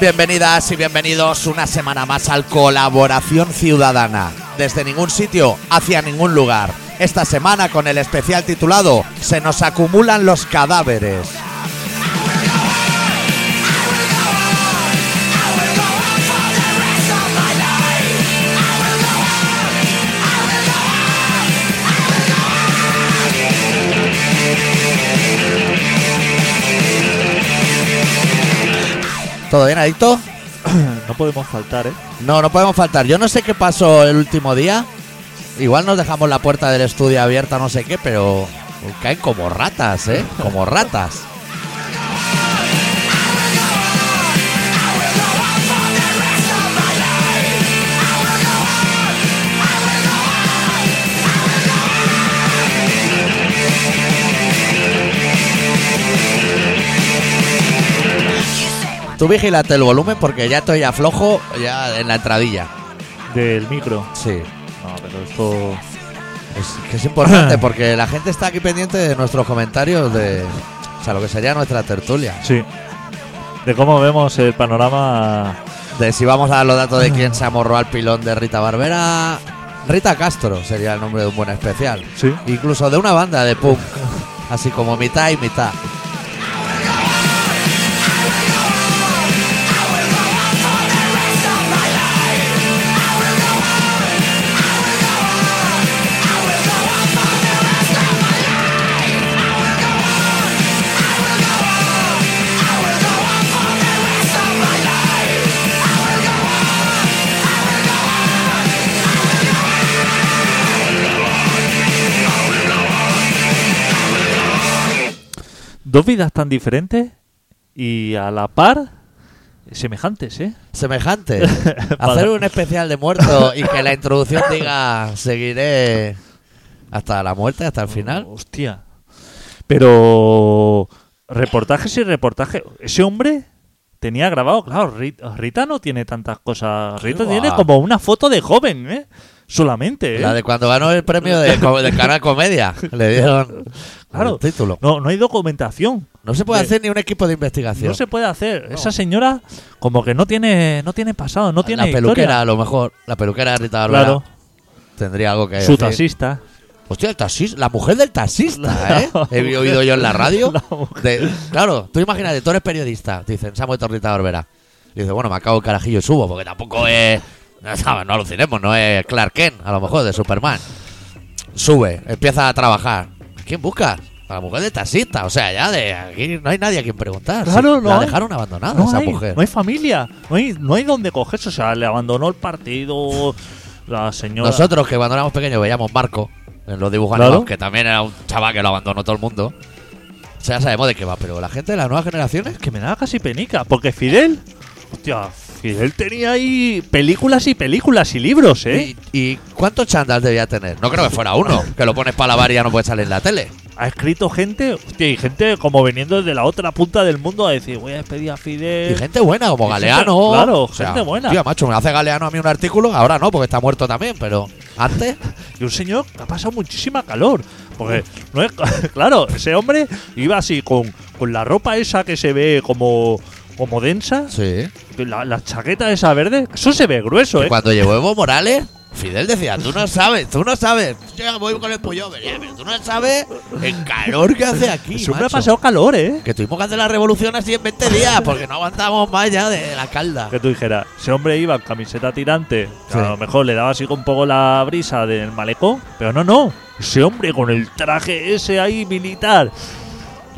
Bienvenidas y bienvenidos una semana más al Colaboración Ciudadana. Desde ningún sitio hacia ningún lugar. Esta semana con el especial titulado Se nos acumulan los cadáveres. ¿Todo bien, Adicto? No podemos faltar, ¿eh? No, no podemos faltar. Yo no sé qué pasó el último día. Igual nos dejamos la puerta del estudio abierta, no sé qué, pero caen como ratas, ¿eh? Como ratas. Tú vigilate el volumen porque ya estoy aflojo ya en la entradilla. Del micro. Sí. No, pero esto. Es que es importante porque la gente está aquí pendiente de nuestros comentarios de. O sea, lo que sería nuestra tertulia. Sí. De cómo vemos el panorama. De si vamos a dar los datos de quién se amorró al pilón de Rita Barbera. Rita Castro sería el nombre de un buen especial. Sí. Incluso de una banda de punk. Así como mitad y mitad. Dos vidas tan diferentes y a la par semejantes, ¿eh? Semejante. Hacer un especial de muerto y que la introducción diga seguiré hasta la muerte, hasta el final. Hostia. Pero. Reportajes y reportajes. Ese hombre tenía grabado. Claro, Rita, Rita no tiene tantas cosas. Rita tiene como una foto de joven, ¿eh? Solamente, ¿eh? La de cuando ganó el premio de, Canal Comedia. Le dieron Claro. el título. No, no hay documentación. No se puede de- hacer ni un equipo de investigación. No se puede hacer. No. Esa señora, como que no tiene, no tiene pasado, no tiene la peluquera, historia. a lo mejor. La peluquera de Rita Barbera Claro, tendría algo que su decir. taxista. Hostia, el taxista, la mujer del taxista, ¿eh? He oído yo en la radio. La de- claro, tú imagínate, tú eres periodista. Te dicen, se ha muerto Rita Barbera. Y dices, bueno, me acabo el carajillo y subo, porque tampoco es. No, no alucinemos, no es Clark Kent, a lo mejor, de Superman. Sube, empieza a trabajar. ¿A quién buscas? A la mujer del taxista. O sea, ya de aquí no hay nadie a quien preguntar. Claro, no La hay. dejaron abandonada No esa hay, mujer. no hay familia, no hay, no hay donde cogerse. O sea, le abandonó el partido la señora. Nosotros, que cuando éramos pequeños veíamos Marco en los dibujos Claro. que también era un chaval que lo abandonó todo el mundo. O sea, ya sabemos de qué va, pero la gente de las nuevas generaciones. que me daba casi penica. Porque Fidel, hostia, Fidel tenía ahí películas y películas y libros, ¿eh? ¿Y, y cuántos chandals debía tener? No creo que fuera uno, que lo pones para lavar y ya no puede salir en la tele. Ha escrito gente, hostia, y gente como viniendo de la otra punta del mundo a decir, voy a despedir a Fidel. Y gente buena, como Y gente- Galeano. claro, O sea, gente buena. Tío, macho, me hace Galeano a mí un artículo. Ahora no, porque está muerto también, pero antes. Y un señor que ha pasado muchísima calor. Porque, no es, claro, ese hombre iba así con, con la ropa esa que se ve como, como densa, Sí. la, la chaqueta esa verde, eso se ve grueso, ¿eh? cuando llegó Evo Morales, Fidel decía, tú no sabes, tú no sabes. Yo voy con el ya, pero tú no sabes el calor que hace aquí. Hombre ha macho. pasado calor, ¿eh? Que tuvimos que hacer la revolución así en 20 días, porque no aguantamos más ya de la calda. Que tú dijeras, ese hombre iba en camiseta tirante, que Sí. a lo mejor le daba así un poco la brisa del malecón, pero no, no. Ese hombre con el traje ese ahí militar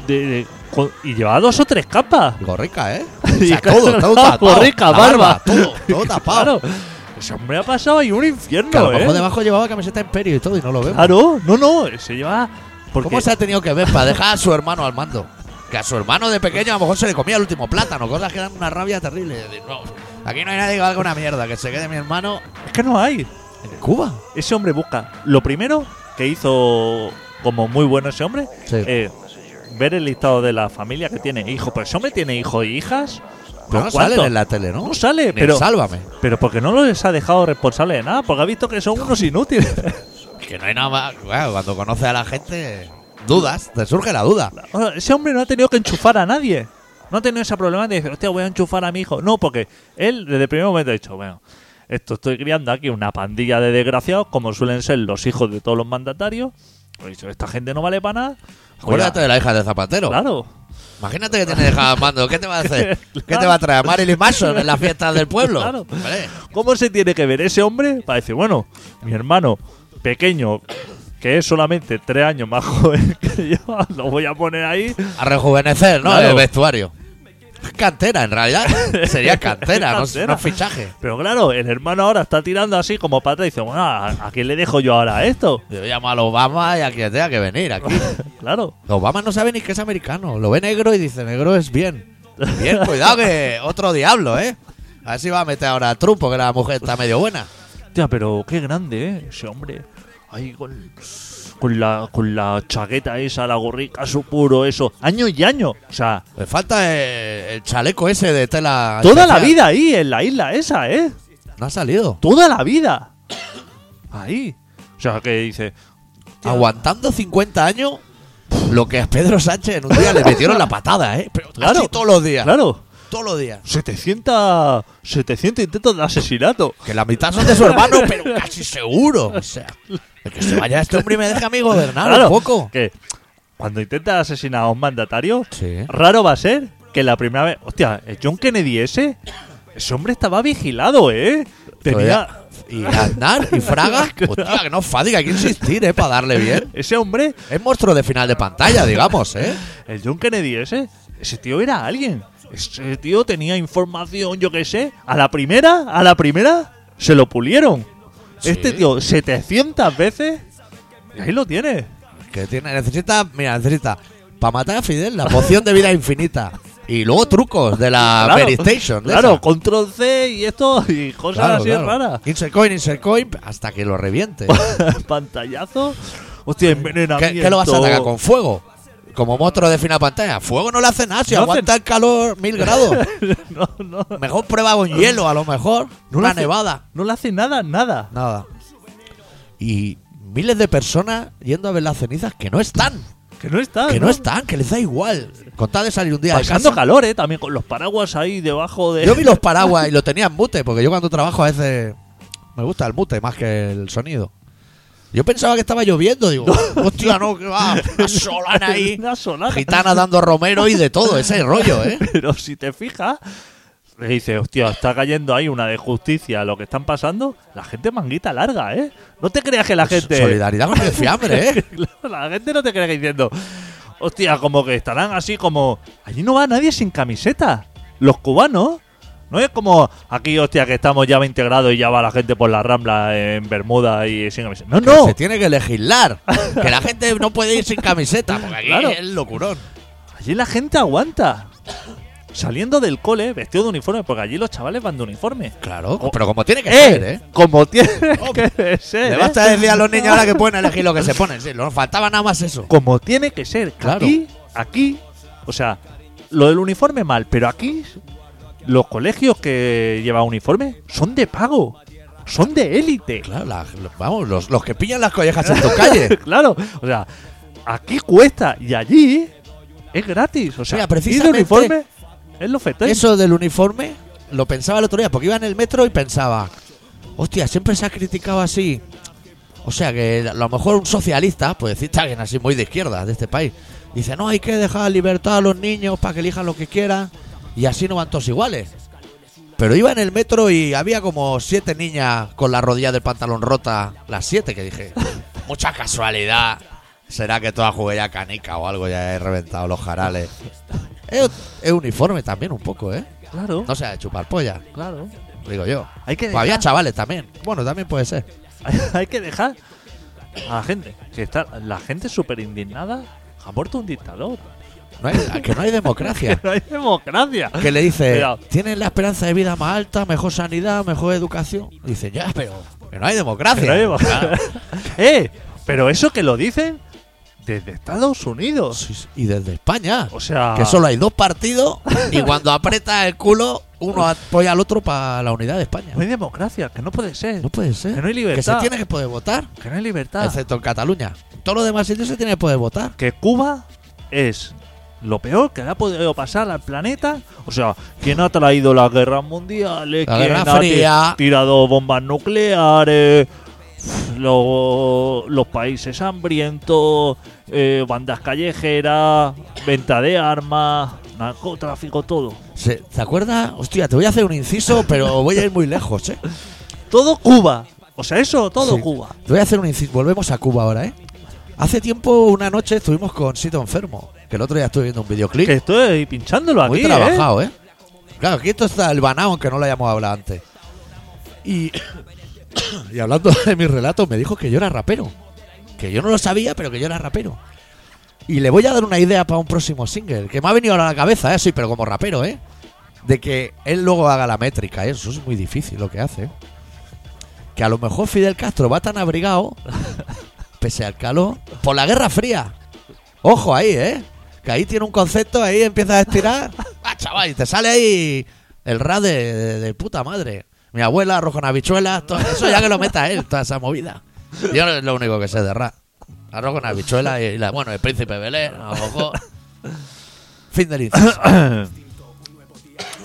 de- de- con- y llevaba dos o tres capas. Gorrica, ¿eh? O sea, claro, todo, todo tapado. gorrica, barba. Todo, todo tapado. Claro. Ese hombre ha pasado ahí un infierno, lo ¿eh? debajo llevaba camiseta Imperio y todo y no lo vemos. Claro, no, no, se lleva. Porque ¿Cómo se ha tenido que ver para dejar a su hermano al mando? Que a su hermano de pequeño a lo mejor se le comía el último plátano, cosas que dan una rabia terrible. Decir, no, aquí no hay nadie que valga una mierda, que se quede mi hermano es que no hay. en Cuba. Ese hombre busca. Lo primero que hizo como muy bueno ese hombre, Sí. eh, ver el listado de la familia que tiene hijos. Pues ese hombre tiene hijos e hijas. Pero no salen en la tele, ¿no? No sale, pero, Sálvame. pero porque no los ha dejado responsable de nada, porque ha visto que son unos inútiles. que no hay nada más. Claro, cuando conoces a la gente, dudas, te surge la duda. O sea, ese hombre no ha tenido que enchufar a nadie. No ha tenido esa problemática de decir, hostia, voy a enchufar a mi hijo. No, porque él desde el primer momento ha dicho, bueno, esto estoy criando aquí una pandilla de desgraciados, como suelen ser los hijos de todos los mandatarios. Dicho, esta gente no vale para nada. Acuérdate de la hija de Zapatero. Claro. Imagínate que tiene hija mando. ¿Qué te va a hacer? ¿Qué te va a traer? ¿Marilyn Manson en las fiestas del pueblo? Claro. ¿Cómo se tiene que ver ese hombre para decir, bueno, mi hermano pequeño, que es solamente tres años más joven que yo, lo voy a poner ahí? a rejuvenecer, ¿no? Claro. El vestuario. Cantera, en realidad. Sería cantera, no, no fichaje. Pero claro, el hermano ahora está tirando así como para atrás y dice, bueno, ¿a, a quién le dejo yo ahora esto? Yo llamo al Obama y a quien tenga que venir aquí. Claro. Obama no sabe ni que es americano. Lo ve negro y dice, negro es bien. Bien, cuidado que otro diablo, ¿eh? A ver si va a meter ahora a Trump, porque la mujer está medio buena. Hostia, pero qué grande, ¿eh? Ese hombre. Ahí con, con, la, con la chaqueta esa, la gorrica, su puro, eso. Año y año. O sea, Le falta el, el chaleco ese de tela. toda la vida ahí, en la isla esa, ¿eh? No ha salido. Toda la vida. Ahí. O sea, que dice... Aguantando 50 años, lo que a Pedro Sánchez en un día le metieron la patada, ¿eh? Pero Claro. todos los días. Claro. Todos los días. 700, 700 intentos de asesinato. Que la mitad son de su hermano, pero casi seguro. O sea, el que se vaya este hombre y me deje a mí gobernar Claro. un poco. Que cuando intenta asesinar a un mandatario, Sí. raro va a ser que la primera vez. Hostia, el John Kennedy ese. Ese hombre estaba vigilado, ¿eh? Tenía. Y Aznar y Fraga. Hostia, que no fádica, hay que insistir, ¿eh? Para darle bien. Ese hombre, Es monstruo de final de pantalla, digamos, ¿eh? el John Kennedy ese. Ese tío era alguien. Ese tío tenía información, yo qué sé. A la primera, a la primera, se lo pulieron. Sí. Este tío, 700 veces. Y ahí lo tiene. Que tiene, necesita, mira, necesita para matar a Fidel la poción de vida infinita. Y luego trucos de la Claro, Claro, esa. control C y esto y cosas Claro, así claro. raras. Insert coin, insert coin, hasta que lo reviente. Pantallazo. Hostia, envenenamiento. ¿Qué, qué lo vas a atacar con fuego? Como monstruo de final pantalla. Fuego no le hace nada, si No aguanta el calor mil grados. no, no, Mejor prueba con hielo, a lo mejor. No Una hace- nevada. no le hace nada, nada. Nada. Y miles de personas yendo a ver las cenizas que no están. Que no está. Que no están, que les da igual. Con tal de salir un día de Pasando casa. calor, eh, también con los paraguas ahí debajo de. Yo vi los paraguas y lo tenía en mute, porque yo cuando trabajo a veces me gusta el mute más que el sonido. Yo pensaba que estaba lloviendo, digo, hostia, no, que va, una solana ahí, Una solana. gitana dando romero y de todo, ese rollo, ¿eh? Pero si te fijas, le dice, hostia, está cayendo ahí una de justicia lo que están pasando. La gente manguita larga, ¿eh? No te creas que la gente. Solidaridad con el fiambre, ¿eh? la gente no te cree que diciendo, hostia, como que estarán así como. Allí no va nadie sin camiseta. Los cubanos. No es como aquí, hostia, que estamos ya 20 grados y ya va la gente por la rambla en Bermuda y sin camiseta. No, no. Se tiene que legislar. Que la gente no puede ir sin camiseta, porque aquí Claro. es locurón. Allí la gente aguanta. Saliendo del cole, vestido de uniforme, porque allí los chavales van de uniforme. Claro, pero como tiene que ¡Eh! ser, ¿eh? Como tiene Oh, que ser. Le ¿eh? basta decir a los niños ahora que pueden elegir lo que se ponen. Sí, nos faltaba nada más eso. Como tiene que ser. Claro. Aquí, aquí, o sea, lo del uniforme mal, pero aquí los colegios que llevan uniforme son de pago. Son de élite. Claro, la- lo- vamos, los, los que pillan las collejas en tu calle. claro. O sea, aquí cuesta y allí es gratis. O sea, Mira, ir de precisamente uniforme es lo fetén. Eso del uniforme lo pensaba el otro día, porque iba en el metro y pensaba, hostia, siempre se ha criticado así. O sea, que a lo mejor un socialista, pues decirte alguien así muy de izquierda de este país, dice, no, hay que dejar libertad a los niños para que elijan lo que quieran y así no van todos iguales. Pero iba en el metro y había como siete niñas con la rodilla del pantalón rota, las siete que dije, mucha casualidad. ¿Será que toda jugué ya canica o algo? Ya he reventado los jarales. Es, es uniforme también un poco, ¿eh? Claro, No sea de chupar polla, claro. digo yo. Hay que Pues había chavales también. Bueno, también puede ser. hay que dejar a la gente. Que está, la gente súper indignada. Ha muerto un dictador. No hay- que no hay democracia. No hay democracia. Que le dice, Cuidado. tienen la esperanza de vida más alta, mejor sanidad, mejor educación. Dice, ya, pero que no hay democracia. Que no hay democracia. Claro. eh, pero eso que lo dicen desde Estados Unidos. Y desde España. O sea, Que solo hay dos partidos y cuando aprieta el culo uno apoya al otro para la unidad de España. No hay democracia, que no puede ser. No puede ser. Que no hay Que se libertad. tiene que poder votar, Que no hay libertad. excepto en Cataluña. Todos los demás sitios se tiene que poder votar. que Cuba es lo peor que le ha podido pasar al planeta. O sea, ¿quién ha traído las guerras mundiales? La ¿Quién Guerra ha Fría. tirado bombas nucleares? Lo- los países hambrientos, eh, bandas callejeras, venta de armas, narcotráfico, todo. Se- ¿Te acuerdas? Hostia, te voy a hacer un inciso, pero voy a ir muy lejos, ¿eh? Todo Cuba. O sea, eso, todo Sí. Cuba. Te voy a hacer un inciso. Volvemos a Cuba ahora, ¿eh? Hace tiempo, una noche, estuvimos con Sito Enfermo. Que el otro día estuve viendo un videoclip. Que estoy pinchándolo aquí. Muy ¿eh? trabajado, ¿eh? Claro, aquí esto está el banao, aunque no lo hayamos hablado antes. Y, y hablando de mis relatos, me dijo que yo era rapero. Que yo no lo sabía, pero que yo era rapero. Y le voy a dar una idea para un próximo single, que me ha venido a la cabeza, ¿eh? Sí, pero como rapero, ¿eh? De que él luego haga la métrica, ¿eh? Eso es muy difícil lo que hace. ¿eh? Que a lo mejor Fidel Castro va tan abrigado, pese al calor, por la Guerra Fría. Ojo ahí, ¿eh? Que ahí tiene un concepto, ahí empiezas a estirar. ¡Ah, chaval! Y te sale ahí el rap de, de- de puta madre. Mi abuela, arroz con habichuelas, todo eso ya que lo meta él, toda esa movida. Yo no es lo único que sé de rap. Arroz con habichuelas y, la, bueno, el príncipe Belén, a lo mejor. Fin del inciso.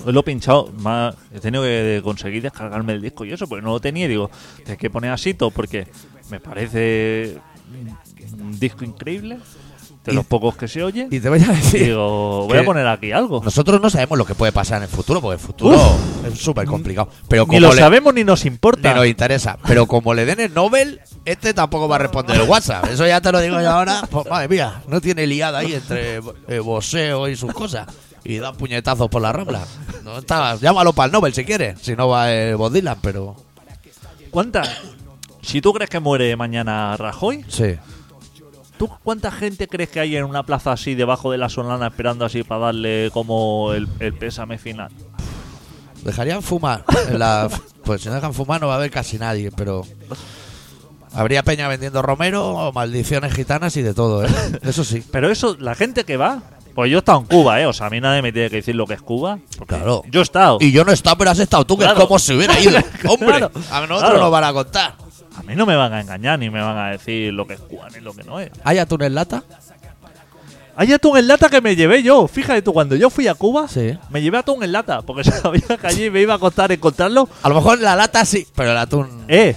Lo he pinchado, más, he tenido que conseguir descargarme el disco y eso, porque no lo tenía. Y digo, tienes que poner asito porque me parece un- disco increíble, de los pocos que se oye. Y te voy a decir, digo, voy a poner aquí algo. nosotros no sabemos lo que puede pasar en el futuro, porque el futuro es súper complicado. Pero Ni como lo le- sabemos ni nos importa. Ni nos interesa. Pero como le den el Nobel, este tampoco va a responder el WhatsApp. Eso ya te lo digo yo ahora. Pues, madre mía, no tiene liada ahí entre eh, boxeo y sus cosas. Y da puñetazos por la rambla. No está, llámalo para el Nobel si quieres. Si no va el Bob Dylan, pero. ¿Cuánta? Si tú crees que muere mañana Rajoy, Sí. ¿tú cuánta gente crees que hay en una plaza así debajo de la solana esperando así para darle como el, el pésame final? Dejarían fumar. en la- pues si no dejan fumar no va a haber casi nadie, pero. Habría peña vendiendo romero, maldiciones gitanas y de todo, ¿eh? Eso sí. Pero eso, la gente que va, pues yo he estado en Cuba, ¿eh? O sea, a mí nadie me tiene que decir lo que es Cuba. Claro. Yo he estado. Y yo no he estado, pero has estado tú, que Claro. es como si hubiera ido. Hombre, Claro. a nosotros Claro. nos van a contar. A mí no me van a engañar ni me van a decir lo que es Cuba ni lo que no es. ¿Hay atún en lata? Hay atún en lata que me llevé yo. Fíjate tú, cuando yo fui a Cuba, Sí. me llevé atún en lata. Porque sabía que allí me iba a costar encontrarlo. A lo mejor la lata sí, pero el atún. ¡Eh!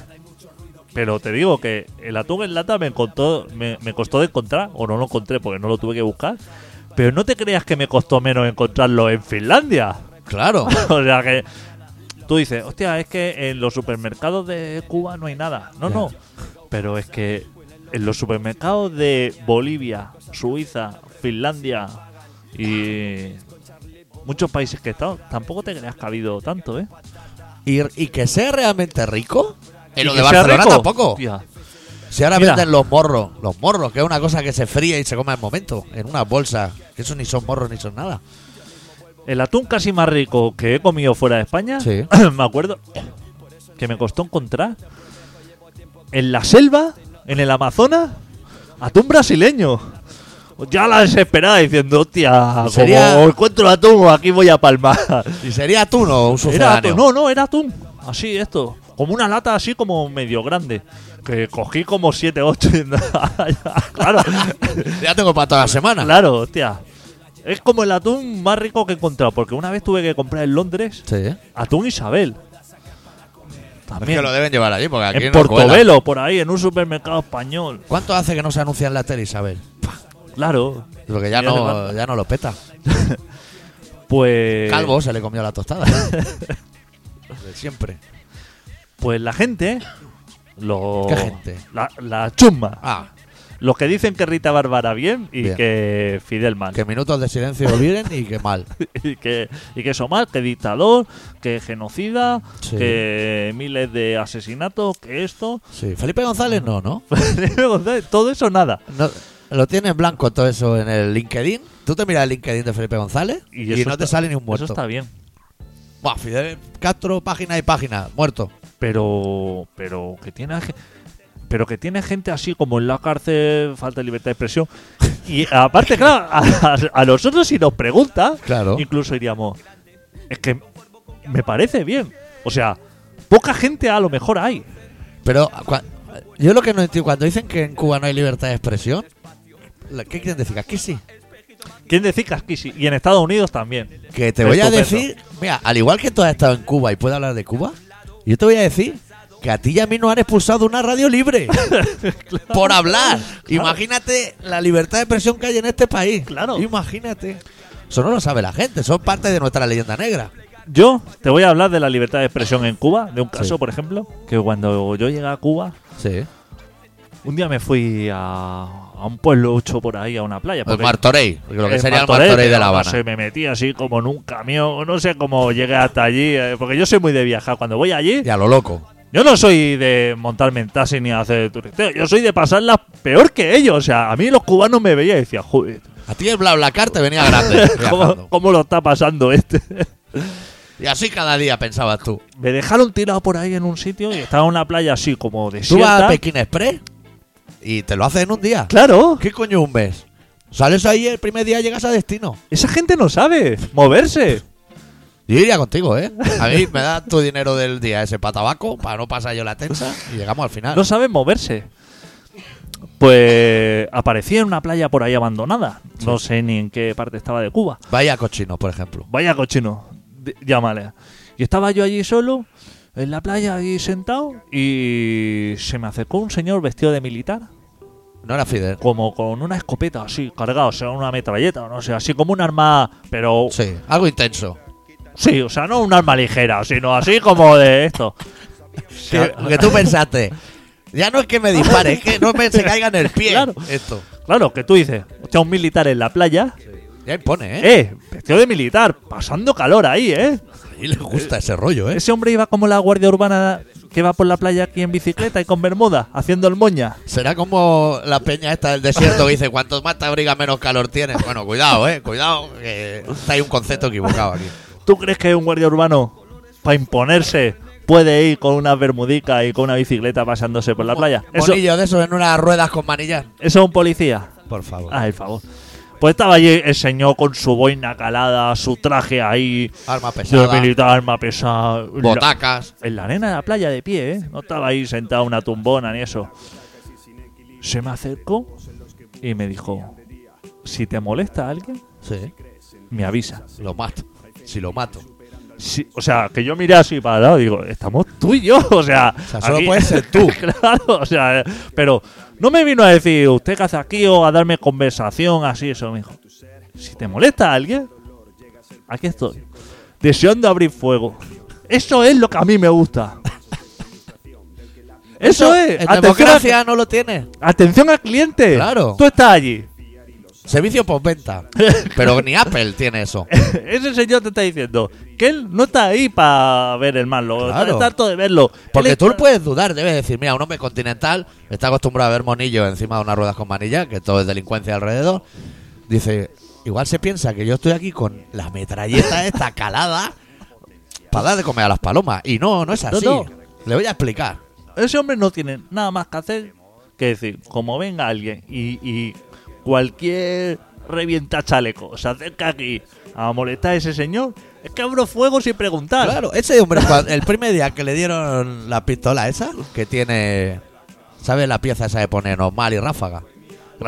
Pero te digo que el atún en lata me, costó, me, me costó de encontrar, o no lo encontré porque no lo tuve que buscar. Pero no te creas que me costó menos encontrarlo en Finlandia. Claro. o sea que tú dices, hostia, es que en los supermercados de Cuba no hay nada. No, Ya. no. Pero es que en los supermercados de Bolivia, Suiza, Finlandia y muchos países que he estado, tampoco te creas que ha habido tanto, ¿eh? Y, y que sea realmente rico. En lo que de Barcelona rico. tampoco. Hostia. Si ahora Mira. venden los morros, los morros, que es una cosa que se fría y se come al momento, en una bolsa, que eso ni son morros ni son nada. El atún casi más rico que he comido fuera de España, Sí. me acuerdo que me costó encontrar en la selva, en el Amazonas, atún brasileño. Ya la desesperada diciendo, hostia, Sería- como encuentro atún, aquí voy a palmar. ¿Y sería atún o un Era atún, no, no, era atún. Así, esto. Como una lata así como medio grande. Que cogí como 7, 8. claro, Ya tengo para toda la semana. claro, hostia. Es como el atún más rico que he encontrado. Porque una vez tuve que comprar en Londres Sí. atún Isabel. Es También. que lo deben llevar allí, porque aquí en no cuela. Portobelo, por ahí, en un supermercado español. ¿Cuánto hace que no se anuncia en la tele, Isabel? Claro. Porque ya no, ya no lo peta. Pues. Calvo se le comió la tostada. De siempre. Pues la gente. Los, ¿Qué gente? La, la chusma. Ah, Los que dicen que Rita Bárbara bien y Bien. que Fidel mal. que minutos de silencio olviden y que mal. y que y que eso mal, que dictador, que genocida, Sí. que miles de asesinatos, que esto. Sí. Felipe González no, ¿no? todo eso nada. No, lo tiene en blanco todo eso en el LinkedIn. Tú te miras el LinkedIn de Felipe González y, no te sale ni un muerto. Eso está bien. Buah, Fidel Castro, página y página, muerto. Pero pero que tiene pero que tiene gente así como en la cárcel, falta de libertad de expresión. Y aparte, claro, a, a- nosotros si nos pregunta, Claro. incluso diríamos, es que me parece bien. O sea, poca gente a lo mejor hay. Pero cua- yo lo que no entiendo, cuando dicen que en Cuba no hay libertad de expresión, ¿qué quieren decir? Aquí sí. ¿Quién decir que aquí sí? Y en Estados Unidos también. Que te voy a decir, mira, al igual que tú has estado en Cuba y puedes hablar de Cuba, yo te voy a decir que a ti y a mí nos han expulsado de una radio libre por hablar. Imagínate la libertad de expresión que hay en este país. Claro. Imagínate. Eso no lo sabe la gente, son parte de nuestra leyenda negra. Yo te voy a hablar de la libertad de expresión en Cuba, de un caso, Sí. por ejemplo, que cuando yo llegué a Cuba, Sí. un día me fui a, a un pueblo hecho por ahí, a una playa. El Martorey, lo que el sería Martorell, el Martorey de La Habana. Se me metí así como en un camión, no sé cómo llegué hasta allí, eh, porque yo soy muy de viajar. Cuando voy allí, Y a lo loco. Yo no soy de montarme en taxi ni hacer turisteo, yo soy de pasarla peor que ellos. O sea, a mí los cubanos me veían y decían, joder, A ti el BlaBlaCar te venía grande. ¿cómo, cómo lo está pasando este? Y así cada día pensabas tú. me dejaron tirado por ahí en un sitio y estaba en una playa así como Tú vas desierta. a Pekín Express y te lo haces en un día. Claro, ¿Qué coño un mes? Sales ahí el primer día llegas a destino. esa gente no sabe moverse. Yo iría contigo, ¿eh? A mí me da tu dinero del día ese para tabaco, para no pasar yo la tensa y llegamos al final. No saben moverse. Pues aparecí en una playa por ahí abandonada. No sé ni en qué parte estaba de Cuba. Vaya cochino, por ejemplo. Vaya cochino, llámale. Y estaba yo allí solo, en la playa, ahí sentado, y se me acercó un señor vestido de militar, No era Fidel. como con una escopeta así, cargado, o sea, una metralleta, o no sé, así como un arma, pero Sí, algo intenso. Sí, o sea, no un arma ligera, sino así como de esto. Que, que tú pensaste. Ya no es que me dispare, es que no me se caiga en el pie. Claro. Esto. Claro, que tú dices, hostia, un militar en la playa, Ya impone, ¿eh? eh, vestido de militar, pasando calor ahí, eh. A mí le gusta ese rollo, ¿eh? Ese hombre iba como la guardia urbana que va por la playa aquí en bicicleta y con bermuda, haciendo el moña. Será como la peña esta del desierto que dice: cuanto más te abrigas, menos calor tienes. Bueno, cuidado, ¿eh? Cuidado, que hay un concepto equivocado aquí. ¿Tú crees que un guardia urbano, para imponerse, puede ir con una bermudica y con una bicicleta pasándose por la playa? Eso, de esos en unas ruedas con manillas. eso es un policía. Por favor. Ay, por favor. Pues estaba allí el señor con su boina calada, su traje ahí, Arma de pesada. militar, arma pesada. la- Botacas. En la arena de la playa de pie, ¿eh? No estaba ahí sentado en una tumbona ni eso. Se me acercó y me dijo, si te molesta alguien, Sí. me avisa. Lo mato. Si lo mato. Sí, o sea, que yo miré así para el lado y digo, estamos tú y yo, o sea... O sea, solo puedes ser tú. claro, o sea, pero no me vino a decir, ¿usted qué hace aquí? o a darme conversación, así, eso me dijo. Si te molesta a alguien, aquí estoy, deseando abrir fuego. Eso es lo que a mí me gusta. Eso, es. En democracia no lo tiene. atención al cliente. Claro. Tú estás allí. Servicio postventa. Pero ni Apple tiene eso. Ese señor te está diciendo que él no está ahí para ver el mal, lo- Claro. está harto de verlo. Porque Él tú está- puedes dudar, debes decir, mira, un hombre continental está acostumbrado a ver monillos encima de unas ruedas con manilla, que todo es delincuencia alrededor. Dice, igual se piensa que yo estoy aquí con la metralleta esta calada para dar de comer a las palomas. Y no, no es así. No, no. Le voy a explicar. Ese hombre no tiene nada más que hacer que decir, como venga alguien y, y cualquier revienta chaleco se acerca aquí a molestar a ese señor, es que abro fuego sin preguntar. Claro, ese hombre, el primer día que le dieron la pistola esa, que tiene, ¿sabes la pieza esa de poner normal y ráfaga?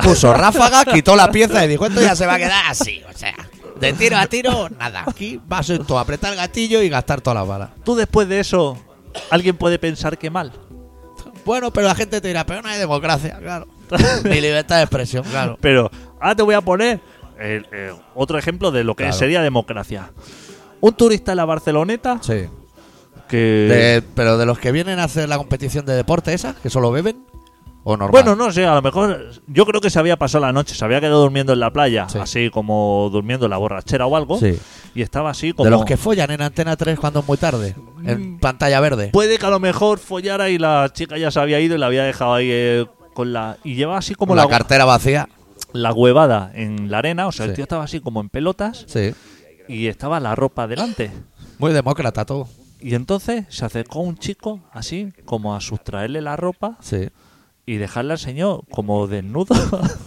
Puso ráfaga, quitó la pieza y dijo, esto ya se va a quedar así, o sea, de tiro a tiro, nada. Aquí va a ser todo apretar el gatillo y gastar todas las balas. Tú después de eso, alguien puede pensar que mal. Bueno, pero la gente te dirá, pero no hay democracia, claro. Ni libertad de expresión, claro. Pero ahora te voy a poner el- el otro ejemplo de lo que Claro. sería democracia. Un turista en la Barceloneta Sí. que... De- pero de los que vienen a hacer la competición de deporte esa, que solo beben, o normal. Bueno, no sé, a lo mejor yo creo que se había pasado la noche, se había quedado durmiendo en la playa, Sí. así como durmiendo en la borrachera o algo, Sí. y estaba así como... De los que follan en Antena 3 cuando es muy tarde, en Mm. pantalla verde. Puede que a lo mejor follara y la chica ya se había ido y la había dejado ahí eh, con la... Y llevaba así como la, la, cartera vacía. la huevada en la arena, o sea, el tío estaba así como en pelotas Sí. y estaba la ropa delante. Muy demócrata todo. Y entonces se acercó un chico así como a sustraerle la ropa Sí. y dejarle al señor como desnudo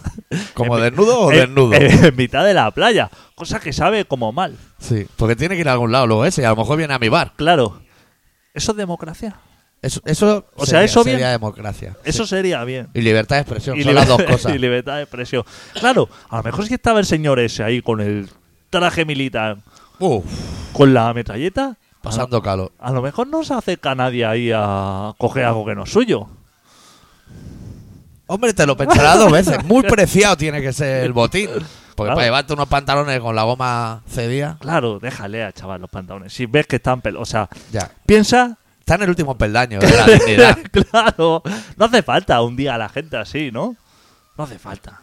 ¿Como En- desnudo o en- desnudo? En, mitad de la playa. Cosa que sabe como mal. Sí, porque tiene que ir a algún lado luego ese y a lo mejor viene a mi bar. Claro. ¿Eso es democracia? Eso, eso O sea, sería- eso sería bien. democracia. Eso sería bien. Y libertad de expresión, Y son las dos cosas. y libertad de expresión. Claro, a lo mejor si estaba el señor ese ahí con el traje militar, Uf, con la metralleta, pasando calor. a lo mejor no se acerca nadie ahí a coger algo que no es suyo. Hombre, te lo pensarás dos veces. Muy preciado tiene que ser el botín. Porque Claro. para llevarte unos pantalones con la goma cedida, Claro, déjale a chaval los pantalones. Si ves que están pel... O sea, ya. piensa... Está en el último peldaño de la dignidad. claro, no hace falta un día a la gente así, ¿no? No hace falta.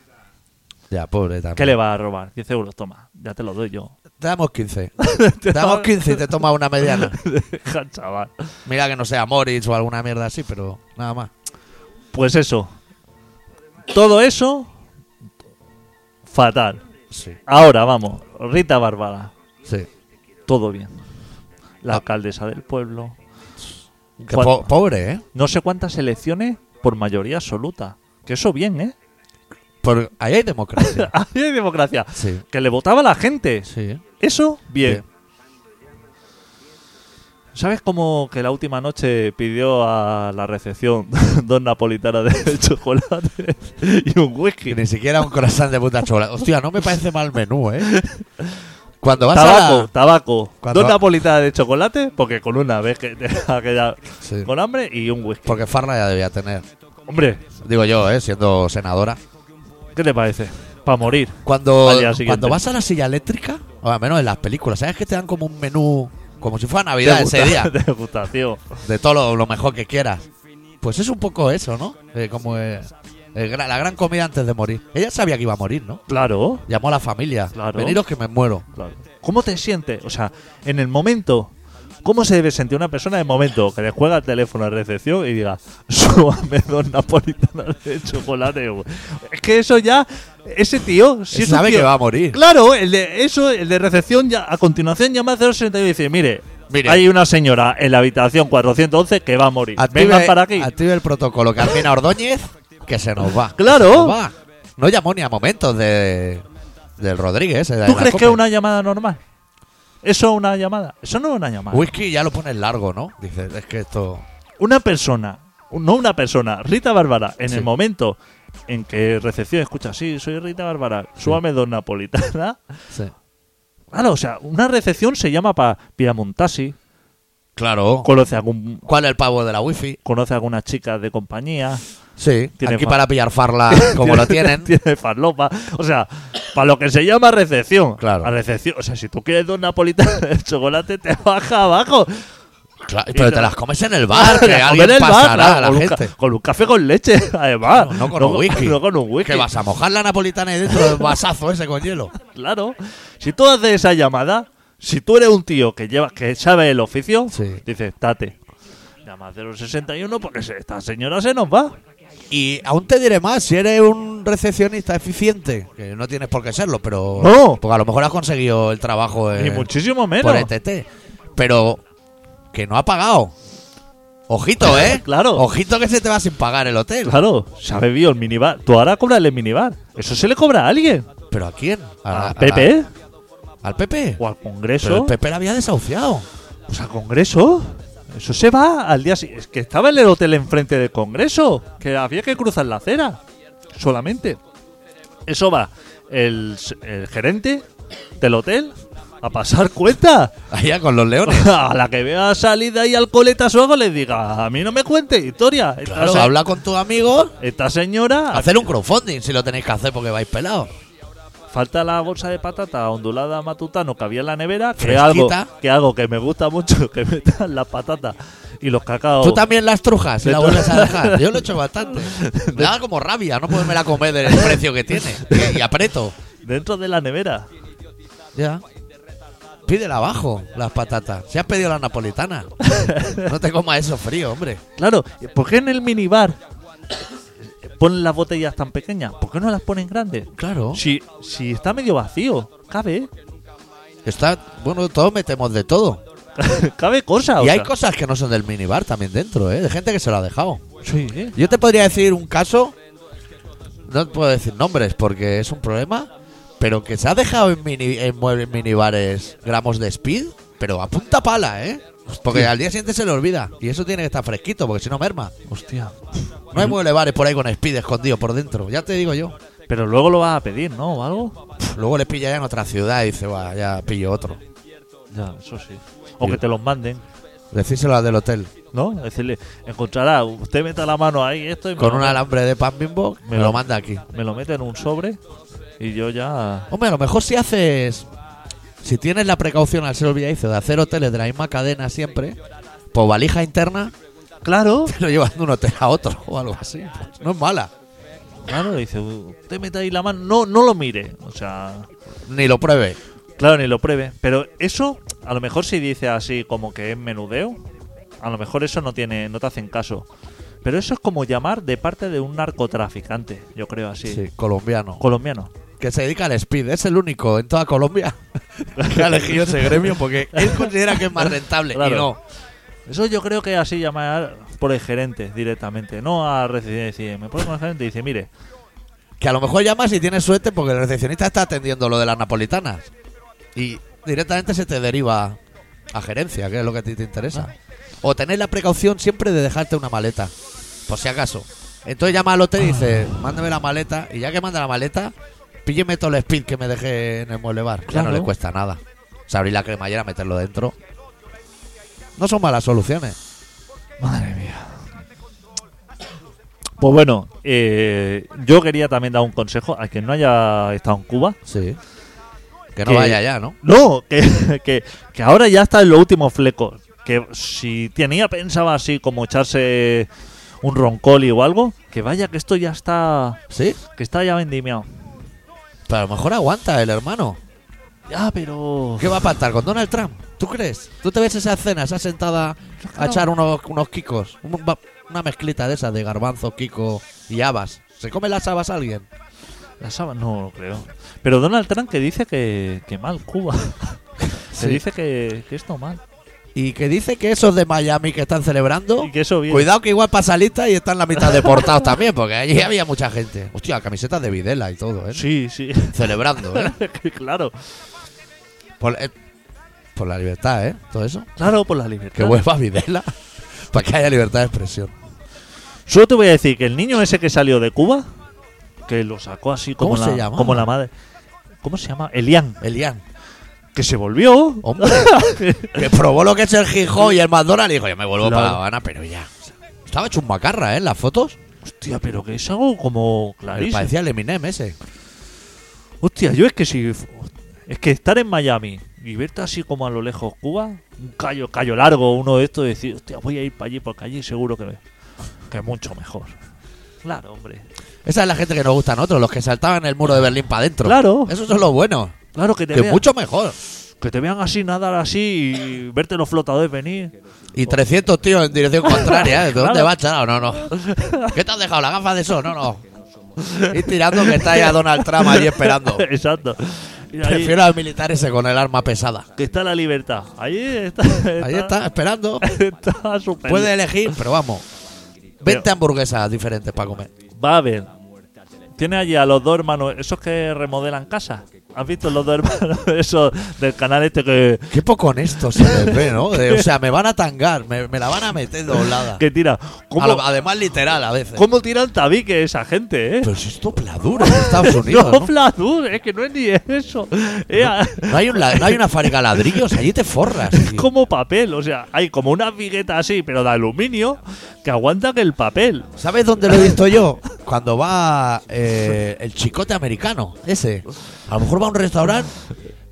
Ya, pobre también. ¿Qué le va a robar? 10 euros, toma. Ya te lo doy yo. Te damos 15. Te damos 15 y te tomas una mediana. Deja, chaval. Mira que no sea Moritz o alguna mierda así, pero nada más. Pues eso. Todo eso, fatal. Sí, Ahora vamos, Rita Bárbara, sí. todo bien. La Ah. alcaldesa del pueblo. Po- pobre, ¿eh? No sé cuántas elecciones por mayoría absoluta. Que eso bien, ¿eh? Por, ahí hay democracia. Ahí hay democracia. Sí, Que le votaba la gente. sí. Eso, bien. Bien. ¿Sabes cómo que la última noche pidió a la recepción dos napolitanas de chocolate y un Que whisky? ni siquiera un croissant de puta chocolate. Hostia, no me parece mal menú, ¿eh? Cuando vas Tabaco, a la... tabaco. Cuando- Dos napolitanas de chocolate, porque con una vez que quedado Sí. con hambre y un whisky. Porque Farla ya debía tener. Hombre, Digo yo, ¿eh? Siendo senadora. ¿qué te parece? Para morir. Cuando, cuando vas a la silla eléctrica, o al menos en las películas, ¿sabes que te dan como un menú, como si fuera Navidad ese día? De todo lo, lo mejor que quieras. Pues es un poco eso, ¿no? Eh, como eh, el gra- la gran comida antes de morir. Ella sabía que iba a morir, ¿no? Claro, Llamó a la familia. Claro. Veniros que me muero. claro. ¿Cómo te sientes? O sea, en el momento. ¿Cómo se debe sentir una persona en el momento que le juega el teléfono a recepción y diga, súbame dos napolitanas de chocolate? güey"? Es que eso ya, ese tío, si Él es un sabe tío- que va a morir. Claro, el de eso, el de recepción ya a continuación llama al 061 y dice, mire, Mire. hay una señora en la habitación 411 que va a morir. Active, Vengan para aquí. active el protocolo Carmina Ordóñez, que se nos va. Claro. Se nos va. No llamó ni a momentos de del Rodríguez. de ¿Tú la crees que es una llamada normal? ¿Eso es una llamada? Eso no es una llamada. Whisky ya lo pones largo, ¿no? Dices, es que esto... Una persona, no una persona, Rita Bárbara, en Sí. el momento en que recepción escucha, sí, soy Rita Bárbara, súbame dos napolitanas. Sí. Claro, o sea, una recepción se llama para Piamontasi, Claro. conoce algún ¿Cuál es el pavo de la wifi? conoce a algunas chicas de compañía, Sí. Tiene Aquí para pillar farla como lo tienen. tiene farlopa, o sea, para lo que se llama recepción. Claro. A recepción, o sea, si tú quieres dos napolitanas de chocolate te baja abajo. Claro, pero te las comes en el bar, que alguien comer el bar, pasará claro, a la con un gente. con un café con leche, además. No, no con un whisky. No con un whisky. Que vas a mojar la napolitana ahí dentro del vasazo ese con hielo. Claro. Si tú haces esa llamada, si tú eres un tío que lleva, que sabe el oficio, Sí. dices, tate. Llama al 061 porque esta señora se nos va. Y aún te diré más, si eres un recepcionista eficiente, que no tienes por qué serlo, pero. No. Porque a lo mejor has conseguido el trabajo Ni en, muchísimo menos. por ETT. Pero que no ha pagado. Ojito, ¿eh? Claro. Ojito que se te va sin pagar el hotel. Claro, se ha bebido el minibar. Tú ahora cobras el minibar. Eso se le cobra a alguien. ¿Pero a quién? ¿Al PP? la- ¿Al PP? ¿O al Pero Congreso? el PP la había desahuciado. Pues al Congreso. Eso se va al día siguiente. Es que estaba en el hotel enfrente del Congreso. Que había que cruzar la acera. Solamente. Eso va el, el gerente del hotel a pasar cuenta. Allá con los leones. A la que vea salir de ahí alcoholeta o algo le diga, a mí no me cuente historia. Esta, Claro, se- habla con tus amigos. esta señora Hacer un crowdfunding si lo tenéis que hacer porque vais pelados. Falta la bolsa de patata ondulada matutano que había en la nevera, que algo, que algo que me gusta mucho, que metan las patatas y los cacaos Tú también las trujas y la Dentro- vuelves a dejar. Yo lo he hecho bastante. Me da como rabia no poderme la comer del precio que tiene. Y, aprieto. dentro de la nevera. Ya. Pídela abajo, las patatas. Si has pedido las napolitanas. No te comas eso frío, hombre. Claro, ¿por qué en el minibar ponen las botellas tan pequeñas? ¿Por qué no las ponen grandes? Claro. Si, si está medio vacío, cabe, Está, bueno, todos metemos de todo. cabe cosa. o Y hay sea. cosas que no son del minibar también dentro, ¿eh? De gente que se lo ha dejado. Sí, ¿eh? Yo te podría decir un caso no puedo decir nombres porque es un problema, pero que se ha dejado en, mini, en muebles minibares gramos de speed, pero a punta pala, ¿eh? Porque al día siguiente se le olvida. Y eso tiene que estar fresquito, porque si no merma. Hostia. No hay mueble bares por ahí con speed escondido por dentro, ya te digo yo. Pero luego lo vas a pedir, ¿no? ¿O algo? Luego le pilla ya en otra ciudad y dice, "Buah, ya pillo otro. Ya, eso sí. O que te los manden, Decírselo al del hotel. ¿no? Decirle, encontrará, usted meta la mano ahí, esto y me Con lo un alambre de pan bimbo, me lo- manda aquí. me lo mete en un sobre y yo ya. Hombre, a lo mejor si haces. Si tienes la precaución al ser olvidadizo de hacer hoteles de la misma cadena siempre, pues valija interna, Claro. te lo llevas de un hotel a otro o algo así. Pues no es mala. Claro, dice, usted mete ahí la mano, no, no lo mire. O sea, Ni lo pruebe. claro, ni lo pruebe. Pero eso, a lo mejor si dice así como que es menudeo, a lo mejor eso no tiene, no te hacen caso. Pero eso es como llamar de parte de un narcotraficante, yo creo así. Sí, colombiano. Colombiano. Que se dedica al speed. Es el único en toda Colombia que ha elegido ese gremio porque él considera que es más rentable. Claro. Y no. Eso yo creo que así llamar por el gerente directamente, no a recibir decir, me pone con el gerente y dice, mire, Que a lo mejor llamas y tienes suerte porque el recepcionista está atendiendo lo de las napolitanas. Y directamente se te deriva a gerencia, que es lo que a ti te interesa. O tener la precaución siempre de dejarte una maleta, por si acaso. Entonces llama al hotel y dice, mándame la maleta. Y ya que manda la maleta, pílleme todo el speed que me dejé en el mueble bar. Ya Claro. no le cuesta nada. O sea, abrir la cremallera, meterlo dentro. No son malas soluciones. Madre mía. Pues bueno, eh, yo quería también dar un consejo a quien no haya estado en Cuba. Sí. Que no Que- vaya ya, ¿no? No, que, que, que ahora ya está en los últimos flecos. Que si tenía pensaba así como echarse un roncoli o algo, que vaya que esto ya está, Sí. que está ya vendimiado. Pero a lo mejor aguanta el hermano. Ya, pero... ¿Qué va a pactar con Donald Trump? ¿Tú crees? ¿Tú te ves esa escena, esa sentada a echar unos, unos? Un- va- una mezclita de esas de garbanzo, kiko y habas. ¿Se come las habas alguien? La sábana, no lo creo. Pero Donald Trump que dice que, que mal Cuba. Sí. que dice que, que esto mal. Y que dice que esos de Miami que están celebrando, Y que eso bien. cuidado que igual pasa lista y están la mitad deportados también, porque allí había mucha gente. Hostia, camisetas de Videla y todo, ¿eh? Sí, sí. Celebrando, ¿eh? claro. Por, eh, por la libertad, ¿eh? Todo eso. Claro, por la libertad. Que vuelva Videla para que haya libertad de expresión. Solo te voy a decir que el niño ese que salió de Cuba, que lo sacó así como, ¿Cómo se la, llama? como la madre. ¿Cómo se llama? Elian. Elian. Que se volvió. Hombre, que probó lo que es el Gijón y el McDonald's y dijo, yo me vuelvo Claro. para La Habana, pero ya. Estaba hecho un macarra, ¿eh? En las fotos. Hostia, pero que es algo como Me clarísimo. parecía el Eminem ese. Hostia, yo es que si. Es que estar en Miami y verte así como a lo lejos Cuba, un callo, callo largo, uno de estos, y decir, hostia, voy a ir para allí porque allí seguro que, que mucho mejor. Claro, hombre. Esa es la gente que nos gusta a nosotros, los que saltaban el muro de Berlín para adentro. Claro. Esos son los buenos. Claro que te Que vean. mucho mejor. Que te vean así, nadar así y verte los flotadores venir. Y 300 tíos en dirección contraria. ¿eh? ¿De dónde vas, chaval? No, no. ¿Qué te has dejado? ¿La gafa de sol? No, no. Y tirando que está ya Donald Trump allí esperando. Exacto. Y ahí- Prefiero al militar ese con el arma pesada. que está la libertad. Ahí está. Ahí está, esperando. Está súper. Puede elegir, pero vamos. 20 hamburguesas diferentes para comer. Va a ver. Tiene allí a los dos hermanos, esos que remodelan casa. ¿Has visto los dos hermanos? Del canal este que, Qué poco honesto se les ve, ¿no? De- o sea, me van a tangar, me, me la van a meter doblada. que tira. ¿Cómo, A lo- además literal a veces. cómo tiran tabique esa gente, eh? Pero si esto pladura en Estados Unidos, no, ¿no? Es que no es ni eso. Es a- No hay, un la- no hay una fábrica de ladrillos, allí te forras. es como papel, o sea, hay como una vigueta así, pero de aluminio, que aguanta que el papel. ¿Sabes dónde lo he visto yo? Cuando va eh, el chicote americano, ese. A lo mejor va a un restaurante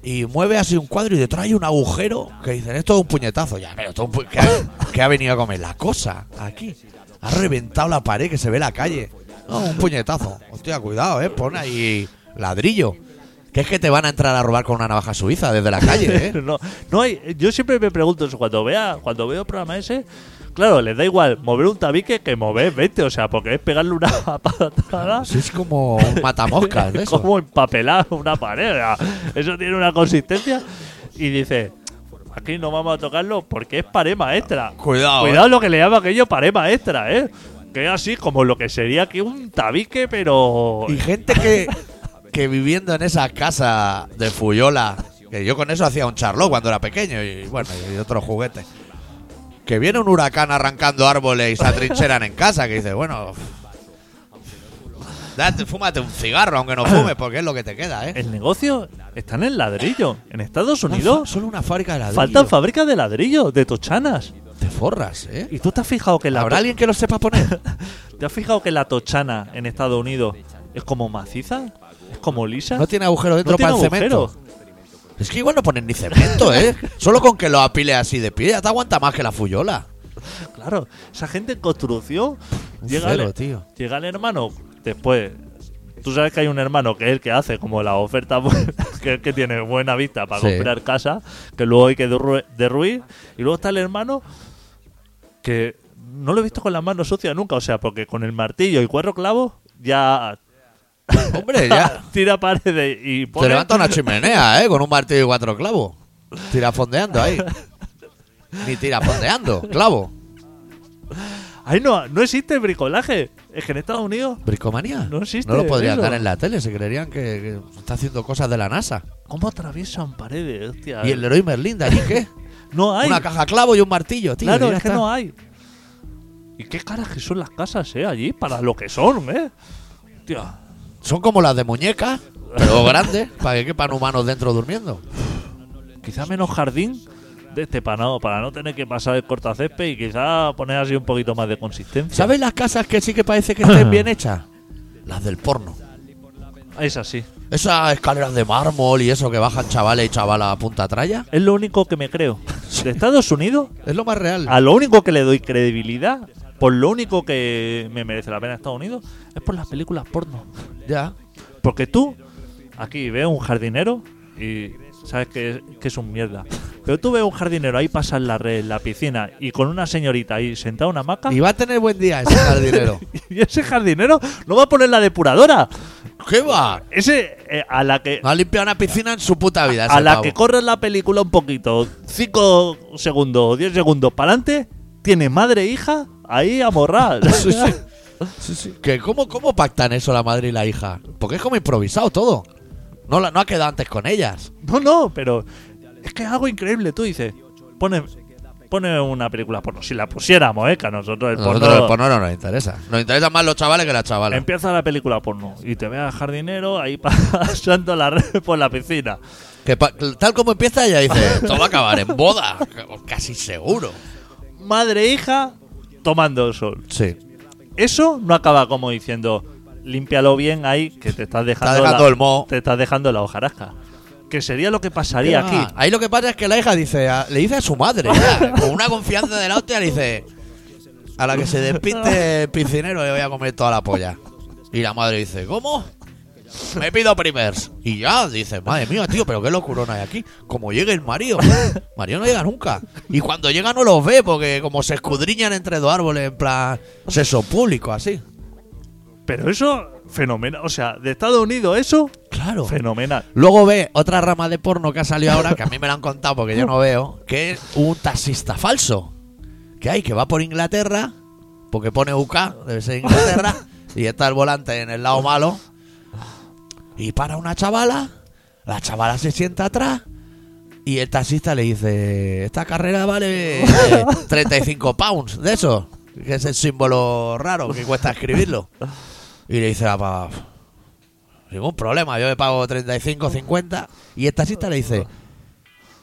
y mueve así un cuadro y detrás hay un agujero que dicen, esto es un puñetazo. Ya, pero esto es un pu- ¿qué, ha, qué ha venido a comer? La cosa, aquí. Ha reventado la pared que se ve la calle. No, un puñetazo. Hostia, cuidado, eh. Pon ahí ladrillo. Que es que te van a entrar a robar con una navaja suiza desde la calle, ¿eh? no, no hay, yo siempre me pregunto eso cuando vea, cuando veo el programa ese, claro, les da igual mover un tabique que mover 20, o sea, porque es pegarle una patada. Eso es como un matamoscas Es eso. como empapelar una pared. o sea, eso tiene una consistencia. Y dice, aquí no vamos a tocarlo porque es pared maestra. Cuidado, eh. Cuidado lo que le llama aquello pared maestra, ¿eh? Que es así como lo que sería aquí un tabique, pero. Y gente que, que viviendo en esa casa de Fuyola, que yo con eso hacía un charló cuando era pequeño y bueno, y otros juguetes. Que viene un huracán arrancando árboles y se atrincheran en casa, que dice, bueno, date, fúmate un cigarro, aunque no fumes, porque es lo que te queda, ¿eh? El negocio está en el ladrillo. En Estados Unidos Solo una fábrica de ladrillo. faltan fábricas de ladrillo, de tochanas. Te forras, ¿eh? ¿Y tú te has fijado que la ¿Habrá alguien que lo sepa poner? ¿Te has fijado que la tochana en Estados Unidos es como maciza? ¿Es como lisa? No tiene agujero dentro No tiene para el cemento. Es que igual no ponen ni cemento, ¿eh? Solo con que lo apile así de pie, ya te aguanta más que la Fuyola. Claro, esa gente en construcción llega, cero, el, tío. llega el hermano después. Tú sabes que hay un hermano que es el que hace como la oferta, buena, que es el que tiene buena vista para Sí. comprar casa, que luego hay que derru- derruir. Y luego está el hermano que no lo he visto con las manos sucias nunca, o sea, porque con el martillo y cuatro clavos ya Hombre, ya. tira paredes y pone... levanta una chimenea, ¿eh? Con un martillo y cuatro clavos. Tira fondeando ahí. Ni tira fondeando, clavo. Ay, no, no existe bricolaje. Es que en Estados Unidos, ¿Bricomanía? No existe lo podrían dar en la tele, se creerían que, que está haciendo cosas de la NASA. ¿cómo atraviesan paredes? Hostia? ¿Y el Leroy Merlin de allí qué? no hay. Una caja clavo y un martillo, tío. claro, es que está. no hay. ¿Y qué caras que son las casas, eh? Allí, para lo que son, eh. Hostia. Son como las de muñecas, pero grandes, para que quepan humanos dentro durmiendo. Quizá menos jardín de este para no, para no tener que pasar el cortacésped y quizá poner así un poquito más de consistencia. ¿Sabes las casas que sí que parece que estén bien hechas? Las del porno. Es así. Esas escaleras de mármol y eso que bajan chavales y chavalas a punta tralla. Es lo único que me creo. De Estados Unidos, Es lo más real. a lo único que le doy credibilidad, por lo único que me merece la pena Estados Unidos, es por las películas porno. Ya. Porque tú, aquí ves un jardinero y sabes que es, que es un mierda. Pero tú ves un jardinero ahí pasar la red, la piscina y con una señorita ahí sentada en una hamaca. Y va a tener buen día ese jardinero. Y ese jardinero no va a poner la depuradora. ¿Qué va? Ese eh, a la que No ha limpiado una piscina en su puta vida. a la pavo. que corre la película un poquito, 5 segundos o 10 segundos para adelante, tiene madre e hija ahí a morrar. Sí, sí. Sí, sí. Que ¿cómo, ¿Cómo pactan eso la madre y la hija? Porque es como improvisado todo. No, la- no ha quedado antes con ellas. No, no, pero es que es algo increíble. Tú dices, pone, pone una película porno. Si la pusiéramos, ¿eh? Que a nosotros el Nosotros porno... el porno no nos interesa. Nos interesan más los chavales que las chavalas. Empieza la película porno y te ve al jardinero ahí pasando la red por la piscina. Que pa- tal como empieza ella dice, esto va a acabar en boda. Casi seguro. Madre e hija tomando el sol. Sí. Eso no acaba como diciendo, límpialo bien ahí, que te estás dejando, dejando la, el moho. Te estás dejando la hojarasca. Que sería lo que pasaría Ah, aquí. Ahí lo que pasa es que la hija dice, a- le dice a su madre, ya, con una confianza de la hostia, le dice, a la que se despinte el piscinero le voy a comer toda la polla. Y la madre dice, ¿cómo? Me pido primers. Y ya, dice, madre mía, tío, pero qué locurona hay aquí. Como llegue el Mario. Mario no llega nunca. Y cuando llega no los ve, porque como se escudriñan entre dos árboles, en plan, sexo público, así. Pero eso, fenomenal. O sea, de Estados Unidos, eso, Claro. fenomenal. Luego ve otra rama de porno que ha salido ahora, que a mí me la han contado porque yo no veo, que es un taxista falso. Que hay, que va por Inglaterra, porque pone UK, debe ser Inglaterra, y está el volante en el lado malo. Y para una chavala, la chavala se sienta atrás, y el taxista le dice: Esta carrera vale eh, 35 pounds de eso, que es el símbolo raro que cuesta escribirlo. Y le dice la pava, Ningún problema, yo le pago 35, 50. Y el taxista le dice,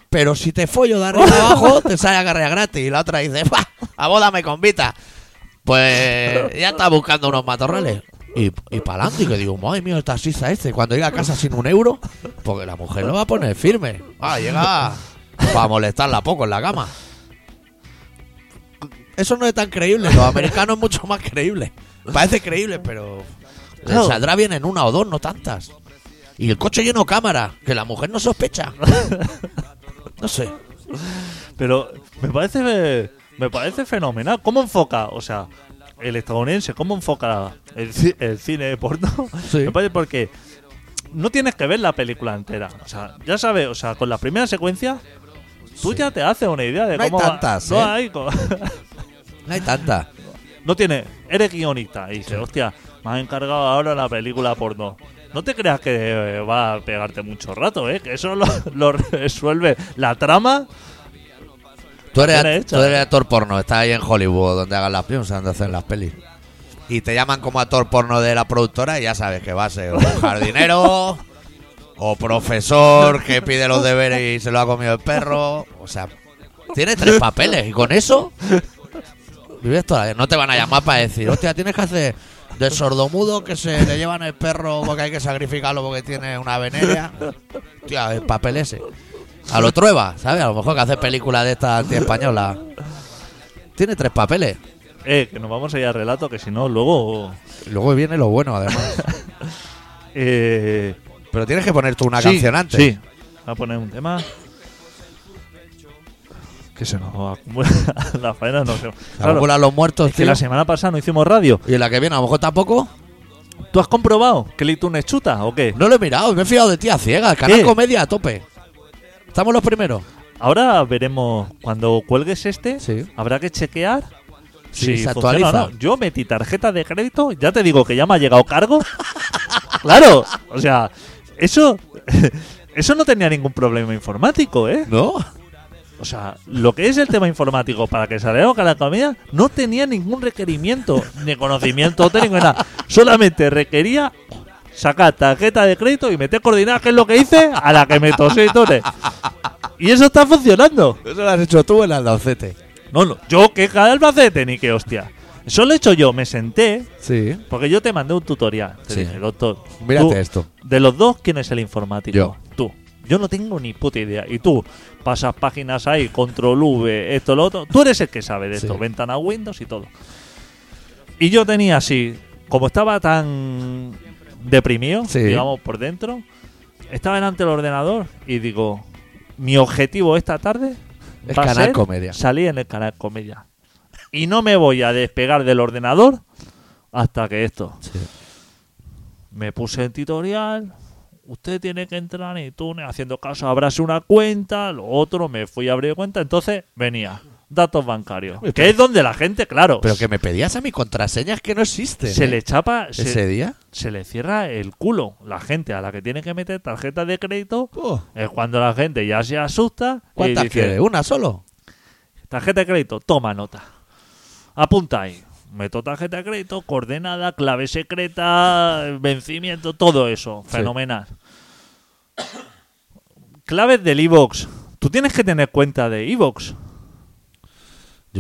pero si te follo de arriba abajo, te sale a carrera gratis. Y la otra dice, a boda me convita. Pues ya está buscando unos matorrales. Y, y para adelante, y que digo, madre mía, el taxista este, cuando llega a casa sin un euro, porque la mujer lo va a poner firme. Ah, llega para molestarla poco en la cama. Eso no es tan creíble, los americanos es mucho más creíble. Parece creíble, pero le saldrá bien en una o dos, no tantas. Y el coche lleno de cámara, que la mujer no sospecha. No sé. Pero me parece me parece fenomenal. ¿Cómo enfoca? O sea, el estadounidense, ¿cómo enfoca el, el cine porno? Sí. Me parece porque no tienes que ver la película entera. O sea, ya sabes, o sea, con la primera secuencia, tú Sí. ya te haces una idea de No hay cómo va- tantas, No ¿eh? hay No hay tanta. No tiene. eres guionista. Y dice, hostia, me has encargado ahora la película porno. No te creas que eh, va a pegarte mucho rato, ¿eh? Que eso lo, lo resuelve la trama. Tú eres, actor porno, estás ahí en Hollywood, donde hagan las películas, donde hacen las pelis. Y te llaman como actor porno de la productora y ya sabes que va a ser un jardinero o profesor que pide los deberes y se lo ha comido el perro. O sea, tienes tres papeles y con eso vives toda la. No te van a llamar para decir, hostia, tienes que hacer de sordomudo que se le llevan el perro porque hay que sacrificarlo porque tiene una venerea. Hostia, el papel ese. A lo trueba, ¿sabes? A lo mejor que hace películas de esta anti-española. Tiene tres papeles. Eh, que nos vamos a ir al relato, que si no, luego. Luego viene lo bueno, además. Eh, Pero tienes que poner tú una sí, canción antes. Sí, voy a poner un tema. Que se nos acumula la faena, no sé. Se Claro, acumulan los muertos, es que tío. la semana pasada no hicimos radio. Y en la que viene, a lo mejor tampoco. ¿Tú has comprobado que el iTunes chuta o qué? No lo he mirado, me he fijado de ti a ciegas. Canal ¿Qué? Comedia a tope. Estamos los primeros. Ahora veremos cuando cuelgues este. Sí. Habrá que chequear. Sí, si se funciona o actualiza. no. Yo metí tarjeta de crédito, ya te digo que ya me ha llegado cargo. claro, o sea, eso eso no tenía ningún problema informático, ¿eh? ¿No? O sea, lo que es el tema informático para que saliera a la comida no tenía ningún requerimiento, ni conocimiento técnico, ni nada. Solamente requería sacar tarjeta de crédito y meter coordenadas, que es lo que hice, a la que me tosé y. Y eso está funcionando. Eso lo has hecho tú en Albacete. No, no, yo que cada Albacete ni que hostia. Eso lo he hecho yo, me senté, Sí. porque yo te mandé un tutorial. Te Sí. dije, doctor, Mírate tú, esto. de los dos, ¿quién es el informático? Yo. Tú. Yo no tengo ni puta idea. Y tú pasas páginas ahí, control V, esto, lo otro. Tú eres el que sabe de Sí. esto, ventana Windows y todo. Y yo tenía así, como estaba tan deprimido, Sí. digamos, por dentro, estaba delante del ordenador y digo, mi objetivo esta tarde Es va Canal Comedia. salir en el canal Comedia. Y no me voy a despegar del ordenador hasta que esto. Sí. Me puse el tutorial. Usted tiene que entrar en iTunes haciendo caso, abrase una cuenta, lo otro, me fui a abrir cuenta, entonces venía datos bancarios, que es donde la gente, claro, Pero que me pedías a mi contraseñas que no existen. se ¿eh? le chapa, Ese se, día. se le cierra el culo. La gente a la que tiene que meter tarjeta de crédito Oh, es cuando la gente ya se asusta ¿Cuántas dice, quieres? ¿Una solo? Tarjeta de crédito, toma nota. Apunta ahí. Meto tarjeta de crédito, coordenada, clave secreta, vencimiento, todo eso. Sí. Fenomenal. Claves del iVox. Tú tienes que tener cuenta de iVox. Yo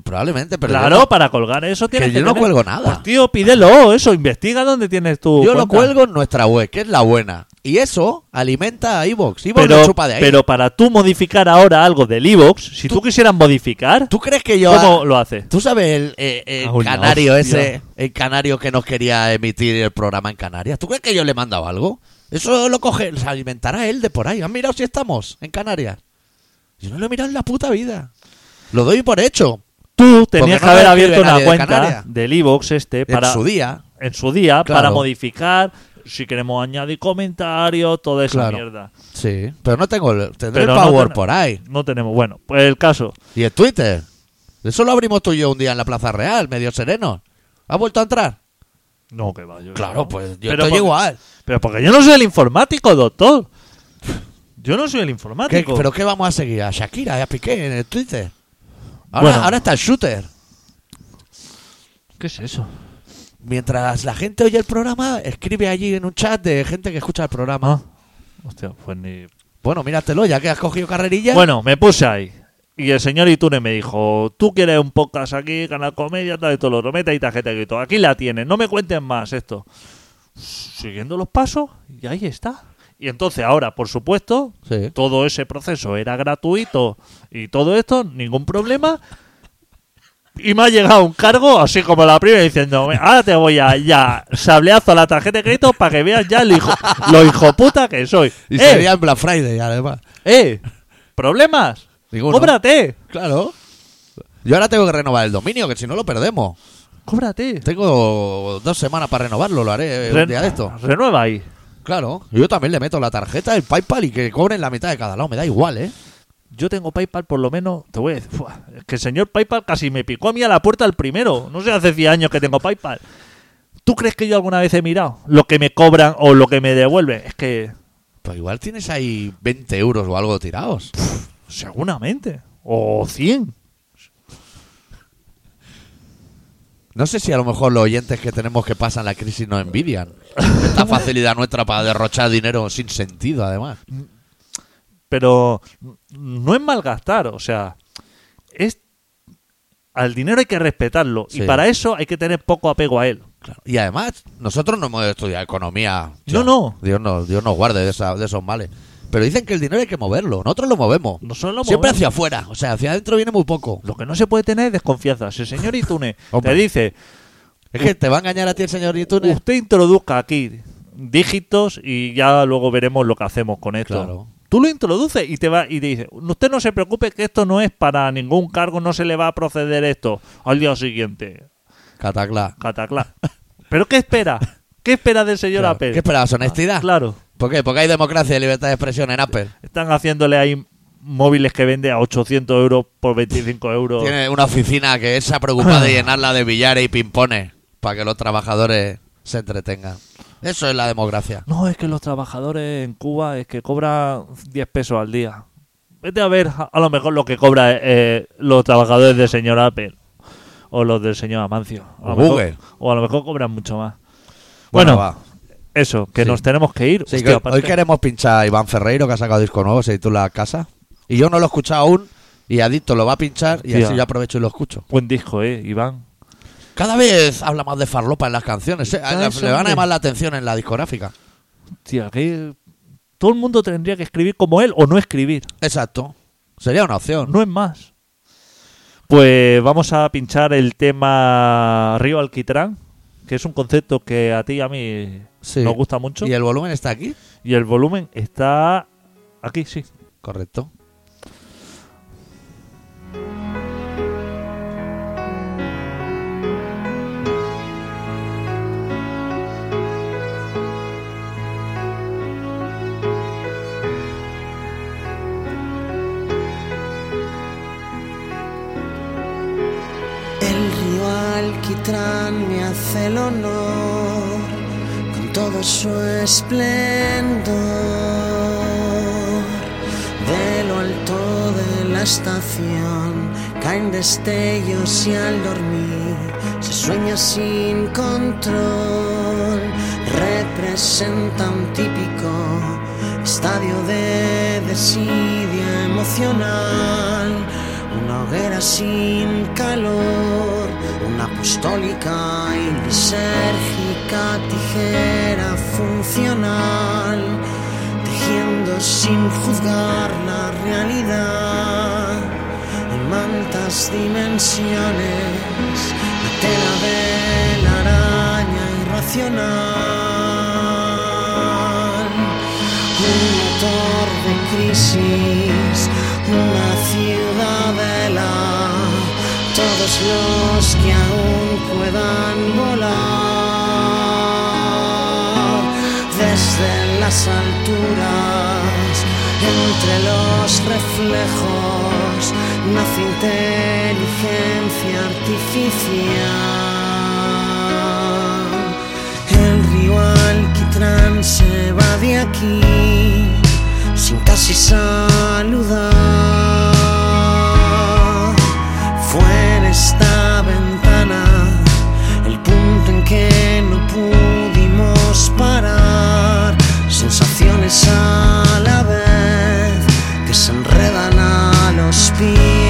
probablemente, pero claro, no- para colgar eso tienes que que, yo no tener- cuelgo nada. Pues tío, pídelo, eso, investiga dónde tienes tu Yo lo cuelgo en nuestra web, que es la buena. Y eso alimenta a iVoox. iVoox Pero, lo chupa de ahí. pero para tú modificar ahora algo del iVox, si tú, Tú- quisieras modificar, ¿Tú crees que yo... ¿cómo lo haces? ¿Tú sabes el, el Ah, canario ese, el canario que nos quería emitir el programa en Canarias? ¿Tú crees que yo le he mandado algo? Eso lo coge, se alimentará él de por ahí. ¿Han mirado si estamos en Canarias? Yo no lo he mirado en la puta vida. Lo doy por hecho. Tú tenías que haber abierto una de cuenta Canarias. del iVox este para En su día. en su día Claro. para modificar si queremos añadir comentarios, toda esa Claro. mierda. Sí. Pero no tengo... el- Tendré Pero el Power por ahí. No tenemos. Bueno, pues el caso. ¿Y el Twitter? Eso lo abrimos tú y yo un día en la Plaza Real, medio sereno. ¿Ha vuelto a entrar? No, que va. yo- Claro, pues yo Pero estoy porque- igual. Pero porque yo no soy el informático, doctor. Yo no soy el ¿Qué- informático. ¿Pero qué vamos a seguir? ¿A Shakira y a Piqué en el Twitter? Ahora, Bueno. ahora está el shooter. ¿Qué es eso? Mientras la gente oye el programa, escribe allí en un chat de gente que escucha el programa. Ah. Hostia, pues ni. Bueno, míratelo, ya que has cogido carrerilla. Bueno, me puse ahí. Y el señor Itune me dijo, tú quieres un podcast aquí, Canal Comedia, tal y todo lo otro, mete ahí tarjeta de crédito. Aquí la tienes, no me cuenten más esto. Siguiendo los pasos, y ahí está. Y entonces ahora, por supuesto, Sí. todo ese proceso era gratuito y todo esto, ningún problema. Y me ha llegado un cargo, así como la primera, diciendo, ahora te voy a ya sableazo a la tarjeta de crédito para que veas ya lo hijo, lo hijo puta que soy. Y ¡Eh! sería en Black Friday, además. ¡Eh! ¿Problemas? ¡Cóbrate! Claro. Yo ahora tengo que renovar el dominio, que si no lo perdemos. ¡Cóbrate! Tengo dos semanas para renovarlo, lo haré un Ren- día de esto. Renueva ahí. Claro. Yo también le meto la tarjeta, el PayPal y que cobren la mitad de cada lado. Me da igual, ¿eh? Yo tengo PayPal por lo menos, te voy a decir, ¡fua! es que el señor PayPal casi me picó a mí a la puerta el primero. No sé, hace 10 años que tengo PayPal. ¿Tú crees que yo alguna vez he mirado lo que me cobran o lo que me devuelven? Es que Pues igual tienes ahí 20 euros o algo tirados. seguramente. O 100. No sé si a lo mejor los oyentes que tenemos que pasan la crisis nos envidian. Esta facilidad nuestra para derrochar dinero sin sentido, además. Pero no es malgastar, o sea, es al dinero hay que respetarlo Sí. y para eso hay que tener poco apego a él. Claro. Y además, nosotros no hemos estudiado economía. No, no. Dios nos, Dios nos guarde de, esa- de esos males. Pero dicen que el dinero hay que moverlo. Nosotros lo movemos. Nosotros lo Siempre movemos. hacia afuera. O sea, hacia adentro viene muy poco. Lo que no se puede tener es desconfianza. Si el señor Itune Hombre. te dice, Es que te va a engañar a ti el señor Itune. usted introduzca aquí dígitos y ya luego veremos lo que hacemos con esto. Claro. Tú lo introduces y te va y te dice, usted no se preocupe que esto no es para ningún cargo, no se le va a proceder esto al día siguiente. Cataclá. Cataclá. ¿Pero qué espera? ¿Qué espera del señor Claro. Apple? ¿Qué esperabas? ¿Honestidad? Claro. ¿Por qué? Porque hay democracia y libertad de expresión en Apple. Están haciéndole ahí móviles que vende a 800 euros por 25 euros. Tiene una oficina que se ha preocupado de llenarla de billares y pimpones para que los trabajadores se entretengan. Eso es la democracia. No, es que los trabajadores en Cuba es que cobran 10 pesos al día. Vete a ver a, lo mejor lo que cobra eh, los trabajadores del señor Apple o los del señor Amancio. A lo O mejor- Google. o a lo mejor cobran mucho más. Bueno, Bueno, va. Eso, que Sí. nos tenemos que ir. Sí, Hostia, que aparte- hoy queremos pinchar a Iván Ferreiro, que ha sacado disco nuevo, se titula Casa. Y yo no lo he escuchado aún, y Adicto lo va a pinchar, y Hostia. así yo aprovecho y lo escucho. Buen disco, eh, Iván. Cada vez habla más de farlopa en las canciones. ¿eh? Le- van a llamar la atención en la discográfica. Tía, que todo el mundo tendría que escribir como él o no escribir. Exacto. Sería una opción. No es más. Pues vamos a pinchar el tema Río Alquitrán, que es un concepto que a ti y a mí Sí. nos gusta mucho. ¿Y el volumen está aquí? Y el volumen está aquí, sí. Correcto. El río Alquitrán me hace el honor todo su esplendor. De lo alto de la estación caen destellos y al dormir se sueña sin control. Representa un típico estadio de desidia emocional una hoguera sin calor, una apostólica y lisérgica tijera funcional, tejiendo sin juzgar la realidad en mantas dimensiones, la tela de la araña irracional. Un motor de crisis, una ciudadela, todos los que aún puedan volar desde las alturas, entre los reflejos, nace inteligencia artificial. El río Alquitrán se va de aquí sin casi saludar. Fue en esta ventana el punto en que no pudimos parar. Sensaciones a la vez que se enredan a los pies.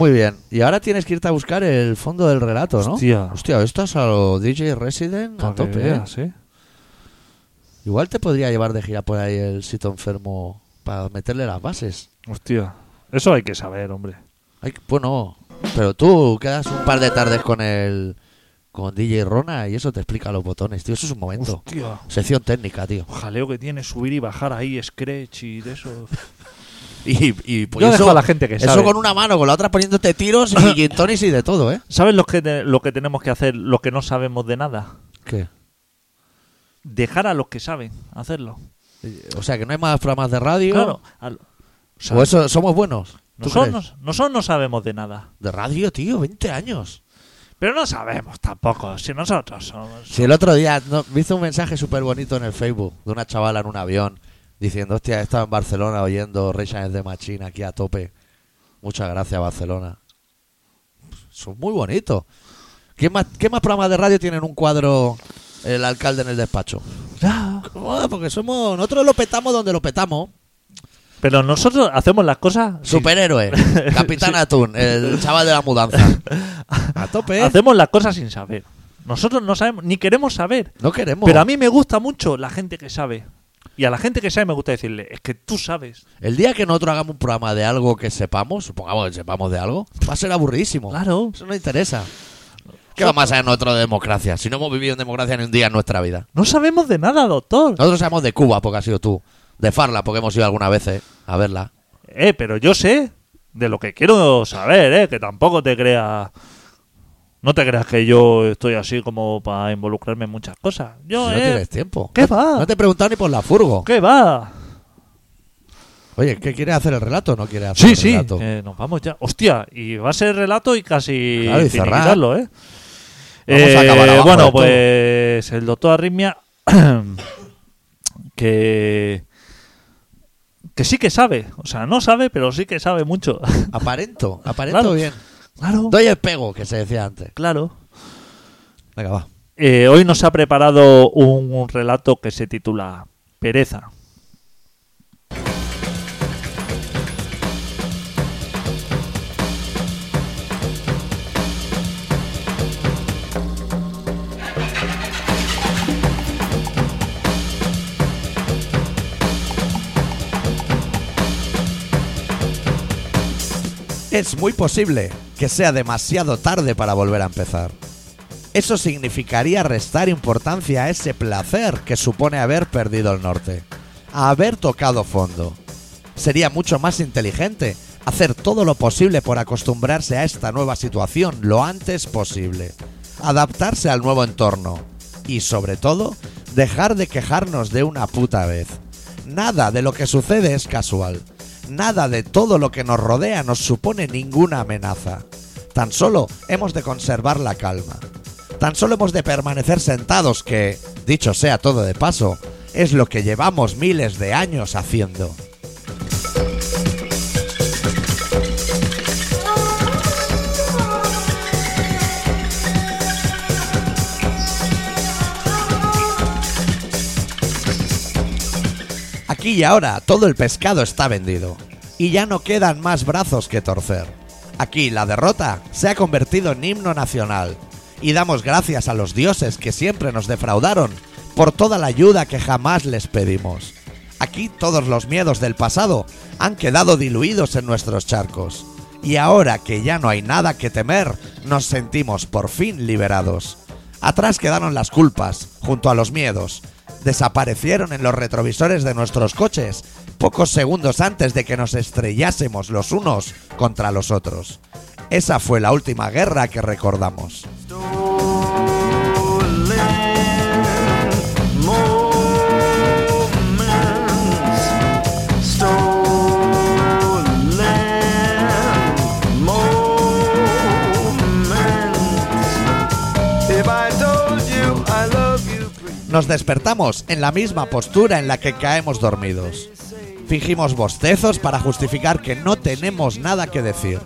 Muy bien. Y ahora tienes que irte a buscar el fondo del relato, ¿no? Hostia. Hostia, estás a lo DJ Resident a tope, ¿eh? veas, ¿eh? Igual te podría llevar de gira por ahí el sitio enfermo para meterle las bases. Hostia. Eso hay que saber, hombre. Bueno, pero tú quedas un par de tardes con el con DJ Rona y eso te explica los botones, tío. Eso es un momento. Hostia. Sección técnica, tío. Jaleo que tiene subir y bajar ahí, Scratch y de eso. Y, y pues Yo eso, dejo a la gente que eso sabe. con una mano, con la otra poniéndote tiros y gin tonics y de todo, ¿eh? ¿Sabes lo que, te- lo que tenemos que hacer, lo que no sabemos de nada? ¿Qué? Dejar a los que saben hacerlo. O sea, que no hay más programas de radio. Claro. o sea, O eso, somos buenos. ¿Tú nosotros, nosotros no sabemos de nada. De radio, tío, 20 años. Pero no sabemos tampoco. Si nosotros somos. Si el otro día no, me hizo un mensaje súper bonito en el Facebook de una chavala en un avión diciendo, hostia, he estado en Barcelona oyendo Against the Machine aquí a tope. Muchas gracias, Barcelona. Son muy bonitos. ¿Qué más, ¿Qué más programas de radio tienen un cuadro el alcalde en el despacho? Joder, porque somos nosotros lo petamos donde lo petamos. Pero nosotros hacemos las cosas. sin- Superhéroe, Capitán. Atún, el chaval de la mudanza. A tope. ¿eh? Hacemos las cosas sin saber. Nosotros no sabemos, ni queremos saber. No queremos. Pero a mí me gusta mucho la gente que sabe. Y a la gente que sabe me gusta decirle, es que tú sabes. El día que nosotros hagamos un programa de algo que sepamos, supongamos que sepamos de algo, va a ser aburridísimo. Claro. Eso no interesa. ¿Qué vamos a saber nosotros de democracia? Si no hemos vivido en democracia ni un día en nuestra vida. No sabemos de nada, doctor. Nosotros sabemos de Cuba, porque has sido tú. De Farla, porque hemos ido algunas veces a verla. Eh, pero yo sé de lo que quiero saber, eh, que tampoco te creas. No te creas que yo estoy así como para involucrarme en muchas cosas. Yo, Si no eh, tienes tiempo. ¿qué no, va? No te he preguntado ni por la furgo. ¿Qué va? Oye, ¿qué quiere hacer el relato no quiere hacer Sí, el sí, relato? eh, nos vamos ya. Hostia, y va a ser relato y casi Claro, y cerrar. finiquitarlo, ¿eh? Vamos a Eh, acabar abajo bueno, pues el doctor Arritmia que que sí que sabe, o sea, no sabe, pero sí que sabe mucho. Aparento, aparento Claro. bien. Claro, Doy el pego, que se decía antes. claro. Venga, va. Eh, hoy nos ha preparado un, un relato que se titula Pereza. Es muy posible que sea demasiado tarde para volver a empezar. Eso significaría restar importancia a ese placer que supone haber perdido el norte, a haber tocado fondo. Sería mucho más inteligente hacer todo lo posible por acostumbrarse a esta nueva situación lo antes posible, adaptarse al nuevo entorno y, sobre todo, dejar de quejarnos de una puta vez. Nada de lo que sucede es casual. Nada de todo lo que nos rodea nos supone ninguna amenaza. Tan solo hemos de conservar la calma. Tan solo hemos de permanecer sentados que, dicho sea todo de paso, es lo que llevamos miles de años haciendo. Aquí y ahora todo el pescado está vendido y ya no quedan más brazos que torcer. Aquí la derrota se ha convertido en himno nacional y damos gracias a los dioses que siempre nos defraudaron por toda la ayuda que jamás les pedimos. Aquí todos los miedos del pasado han quedado diluidos en nuestros charcos y ahora que ya no hay nada que temer, nos sentimos por fin liberados. Atrás quedaron las culpas, junto a los miedos. Desaparecieron en los retrovisores de nuestros coches, pocos segundos antes de que nos estrellásemos los unos contra los otros. Esa fue la última guerra que recordamos. Nos despertamos en la misma postura en la que caemos dormidos. Fingimos bostezos para justificar que no tenemos nada que decir.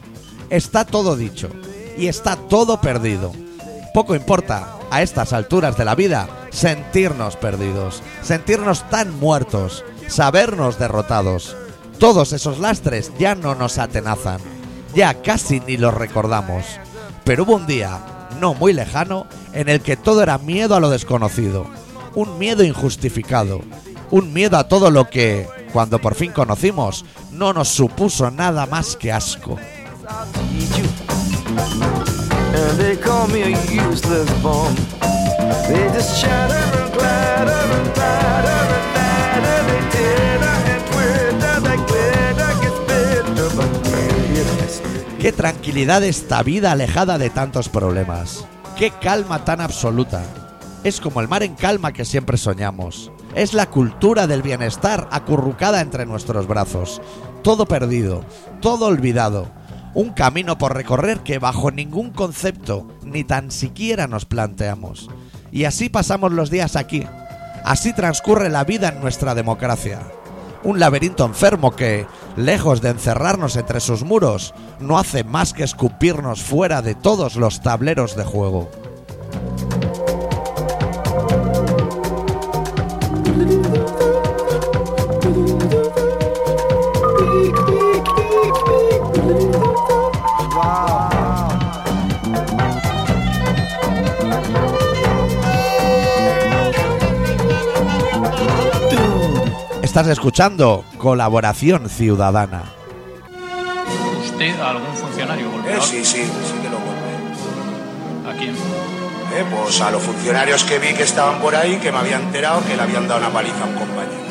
Está todo dicho y está todo perdido. Poco importa, a estas alturas de la vida, sentirnos perdidos, sentirnos tan muertos, sabernos derrotados. Todos esos lastres ya no nos atenazan. ya casi ni los recordamos. Pero hubo un día, no muy lejano, en el que todo era miedo a lo desconocido, un miedo injustificado, un miedo a todo lo que, cuando por fin conocimos, no nos supuso nada más que asco. Qué tranquilidad esta vida alejada de tantos problemas. Qué calma tan absoluta. Es como el mar en calma que siempre soñamos. Es la cultura del bienestar acurrucada entre nuestros brazos. Todo perdido, todo olvidado. Un camino por recorrer que bajo ningún concepto ni tan siquiera nos planteamos. Y así pasamos los días aquí. Así transcurre la vida en nuestra democracia. Un laberinto enfermo que, lejos de encerrarnos entre sus muros, no hace más que escupirnos fuera de todos los tableros de juego. Estás escuchando Colaboración Ciudadana. ¿Usted a algún funcionario Eh, golpeador? sí, sí, sí que lo golpeé. ¿A quién? Eh, pues a los funcionarios que vi que estaban por ahí, que me había enterado que le habían dado una paliza a un compañero.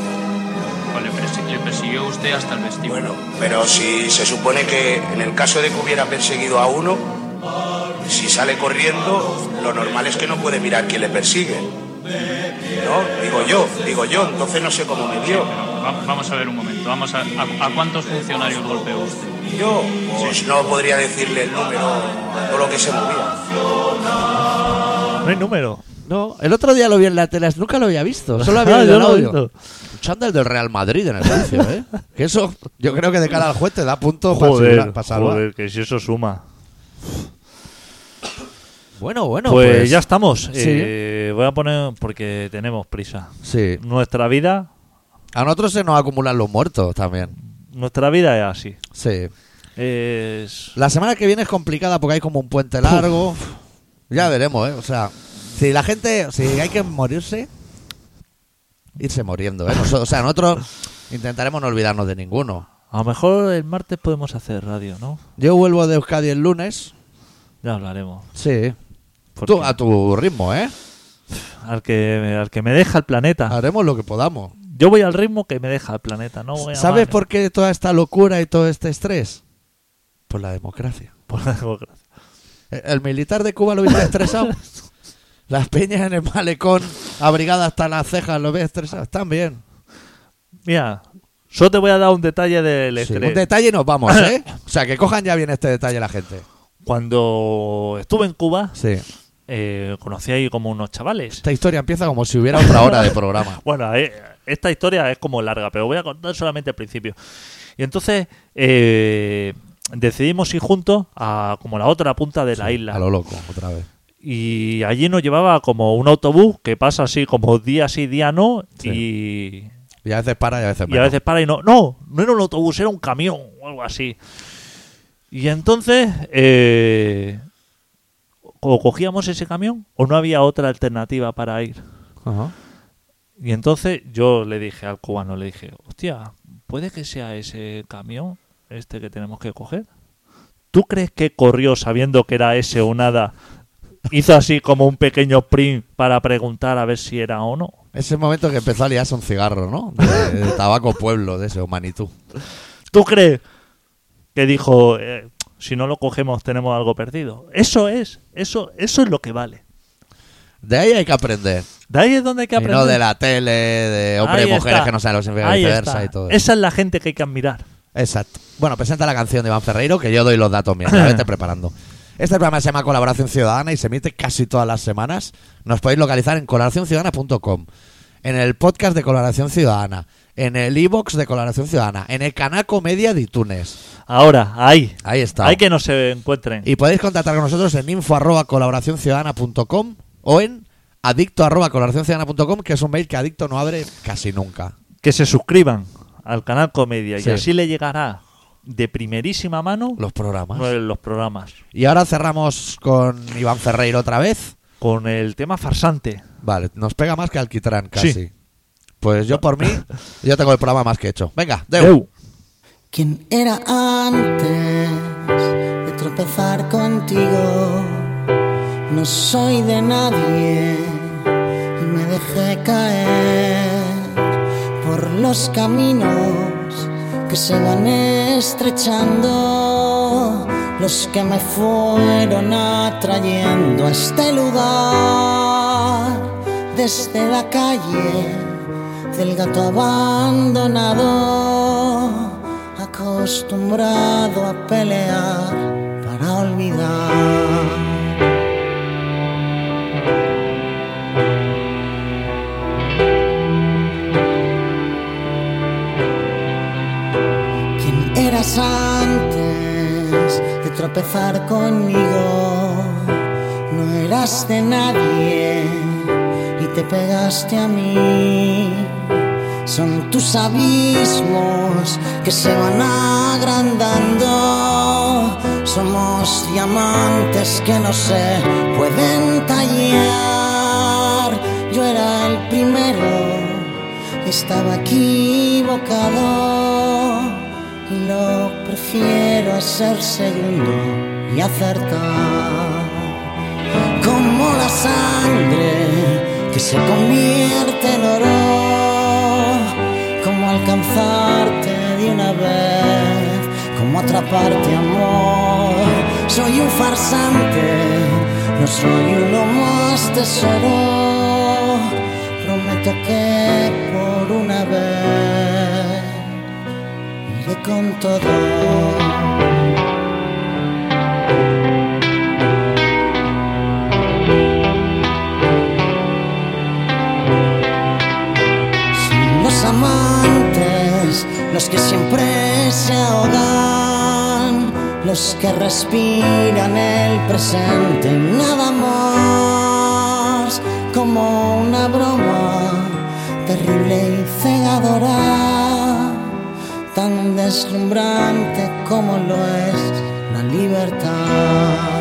Pues le, persi- le persiguió usted hasta el vestíbulo. Bueno, pero si se supone que en el caso de que hubiera perseguido a uno, si sale corriendo, lo normal es que no puede mirar quién le persigue. ¿No? Digo yo, digo yo, entonces no sé cómo me va- vamos a ver un momento. Vamos a, a, a cuántos funcionarios golpeó usted? Yo, pues no podría decirle el número, todo lo que se movía. No hay número. No, el otro día lo vi en la tele, nunca lo había visto, solo había Ah, oído el audio. Un chándal del Real Madrid en el juicio, ¿eh? Que eso, yo creo que de cara al juez te da punto para Joder, para salvar. joder, que si eso suma. Bueno, bueno, pues, pues, ya estamos. sí. Eh, voy a poner, porque tenemos prisa. Sí. Nuestra vida, A nosotros se nos acumulan los muertos también. nuestra vida es así. Sí. Es... La semana que viene es complicada porque hay como un puente largo. Ya veremos, ¿eh? O sea, si la gente, si hay que morirse, irse moriendo, ¿eh? Nosotros- o sea, nosotros intentaremos no olvidarnos de ninguno. A lo mejor el martes podemos hacer radio, ¿no? Yo vuelvo de Euskadi el lunes. Ya hablaremos. Sí. Porque Tú, a tu ritmo, ¿eh? al, que, al que me deja el planeta. Haremos lo que podamos. Yo voy al ritmo que me deja el planeta. No voy a ¿Sabes más, por qué toda esta locura y todo este estrés? Por la democracia. Por la democracia. ¿El militar de Cuba lo viste estresado? Las peñas en el malecón, abrigadas hasta las cejas, ¿lo ves estresado? Están bien. Mira, solo te voy a dar un detalle del Sí, estrés. un detalle y nos vamos, ¿eh? O sea, que cojan ya bien este detalle la gente. Cuando estuve en Cuba, Sí. eh, conocí ahí como unos chavales. Esta historia empieza como si hubiera otra hora de programa. Bueno, eh, esta historia es como larga, pero voy a contar solamente el principio. Y entonces eh, decidimos ir juntos a como la otra punta de la isla. A lo loco, otra vez. Y allí nos llevaba como un autobús que pasa así como día sí, día no. Y, Y a veces para y a veces y menos. a veces para y no. No, no era un autobús, era un camión o algo así. Y entonces, eh, o cogíamos ese camión o no había otra alternativa para ir. Ajá. Y entonces yo le dije al cubano, le dije, hostia, ¿puede que sea ese camión este que tenemos que coger? ¿Tú crees que corrió sabiendo que era ese o nada? Hizo así como un pequeño print para preguntar a ver si era o no. Ese momento que empezó a liarse un cigarro, ¿no? De, de tabaco pueblo, de ese, o Manitú. ¿Tú crees que dijo, eh, si no lo cogemos tenemos algo perdido? Eso es, eso, eso es lo que vale. De ahí hay que aprender. De ahí es donde hay que Y aprender. no de la tele, de hombres y mujeres está. que no saben lo que significa viceversa y todo. Esa es la gente que hay que admirar. Exacto. Bueno, presenta la canción de Iván Ferreiro, que yo doy los datos mientras vete preparando. Este programa se llama Colaboración Ciudadana y se emite casi todas las semanas. Nos podéis localizar en colaboracionciudadana.com, en el podcast de Colaboración Ciudadana, en el iBox de Colaboración Ciudadana, en el canal Comedia de iTunes. Ahora, ahí. Ahí está. Hay que no se encuentren. Y podéis contactar con nosotros en info arroba colaboracionciudadana.com o en adicto arroba colaboracionciudadana.com, que es un mail que Adicto no abre casi nunca. que se suscriban al canal Comedia Sí. y así le llegará de primerísima mano Los programas. los programas. Y ahora cerramos con Iván Ferreiro otra vez. Con el tema farsante. Vale, nos pega más que Alquitrán casi. Sí. Pues yo por mí, yo tengo el programa más que hecho. Venga, Deu. Deu. ¿Quién era antes de tropezar contigo? No soy de nadie y me dejé caer por los caminos que se van estrechando, los que me fueron atrayendo a este lugar desde la calle del gato abandonado, acostumbrado a pelear para olvidar. Tropezar conmigo? No eras de nadie y te pegaste a mí. Son tus abismos que se van agrandando. Somos diamantes que no se pueden tallar. Yo era el primero, estaba equivocado y prefiero ser segundo y acertar. Como la sangre que se convierte en oro, como alcanzarte de una vez, como atraparte amor. Soy un farsante, no soy uno más tesoro, prometo que con todo. Amantes, los que siempre se ahogan, los que respiran el presente, nada más, como una broma terrible y cegadora, tan deslumbrante como lo es la libertad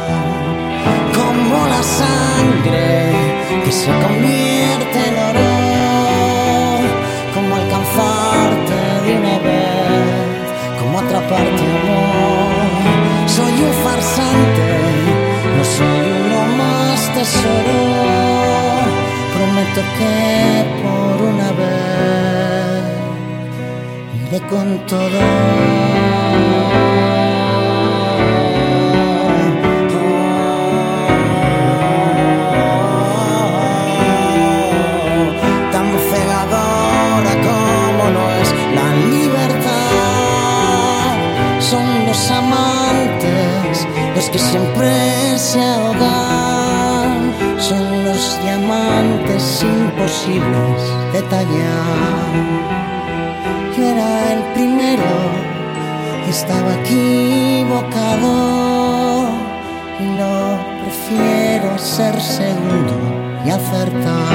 como la sangre que se convierte en oro, como alcanzarte de una vez, como atraparte amor. Soy un farsante, no soy uno más tesoro. Prometo que por una vez libertad. Son los amantes los que siempre se ahogan, son los diamantes imposibles de tallar. Era el primero, estaba equivocado lo prefiero ser segundo y acertar.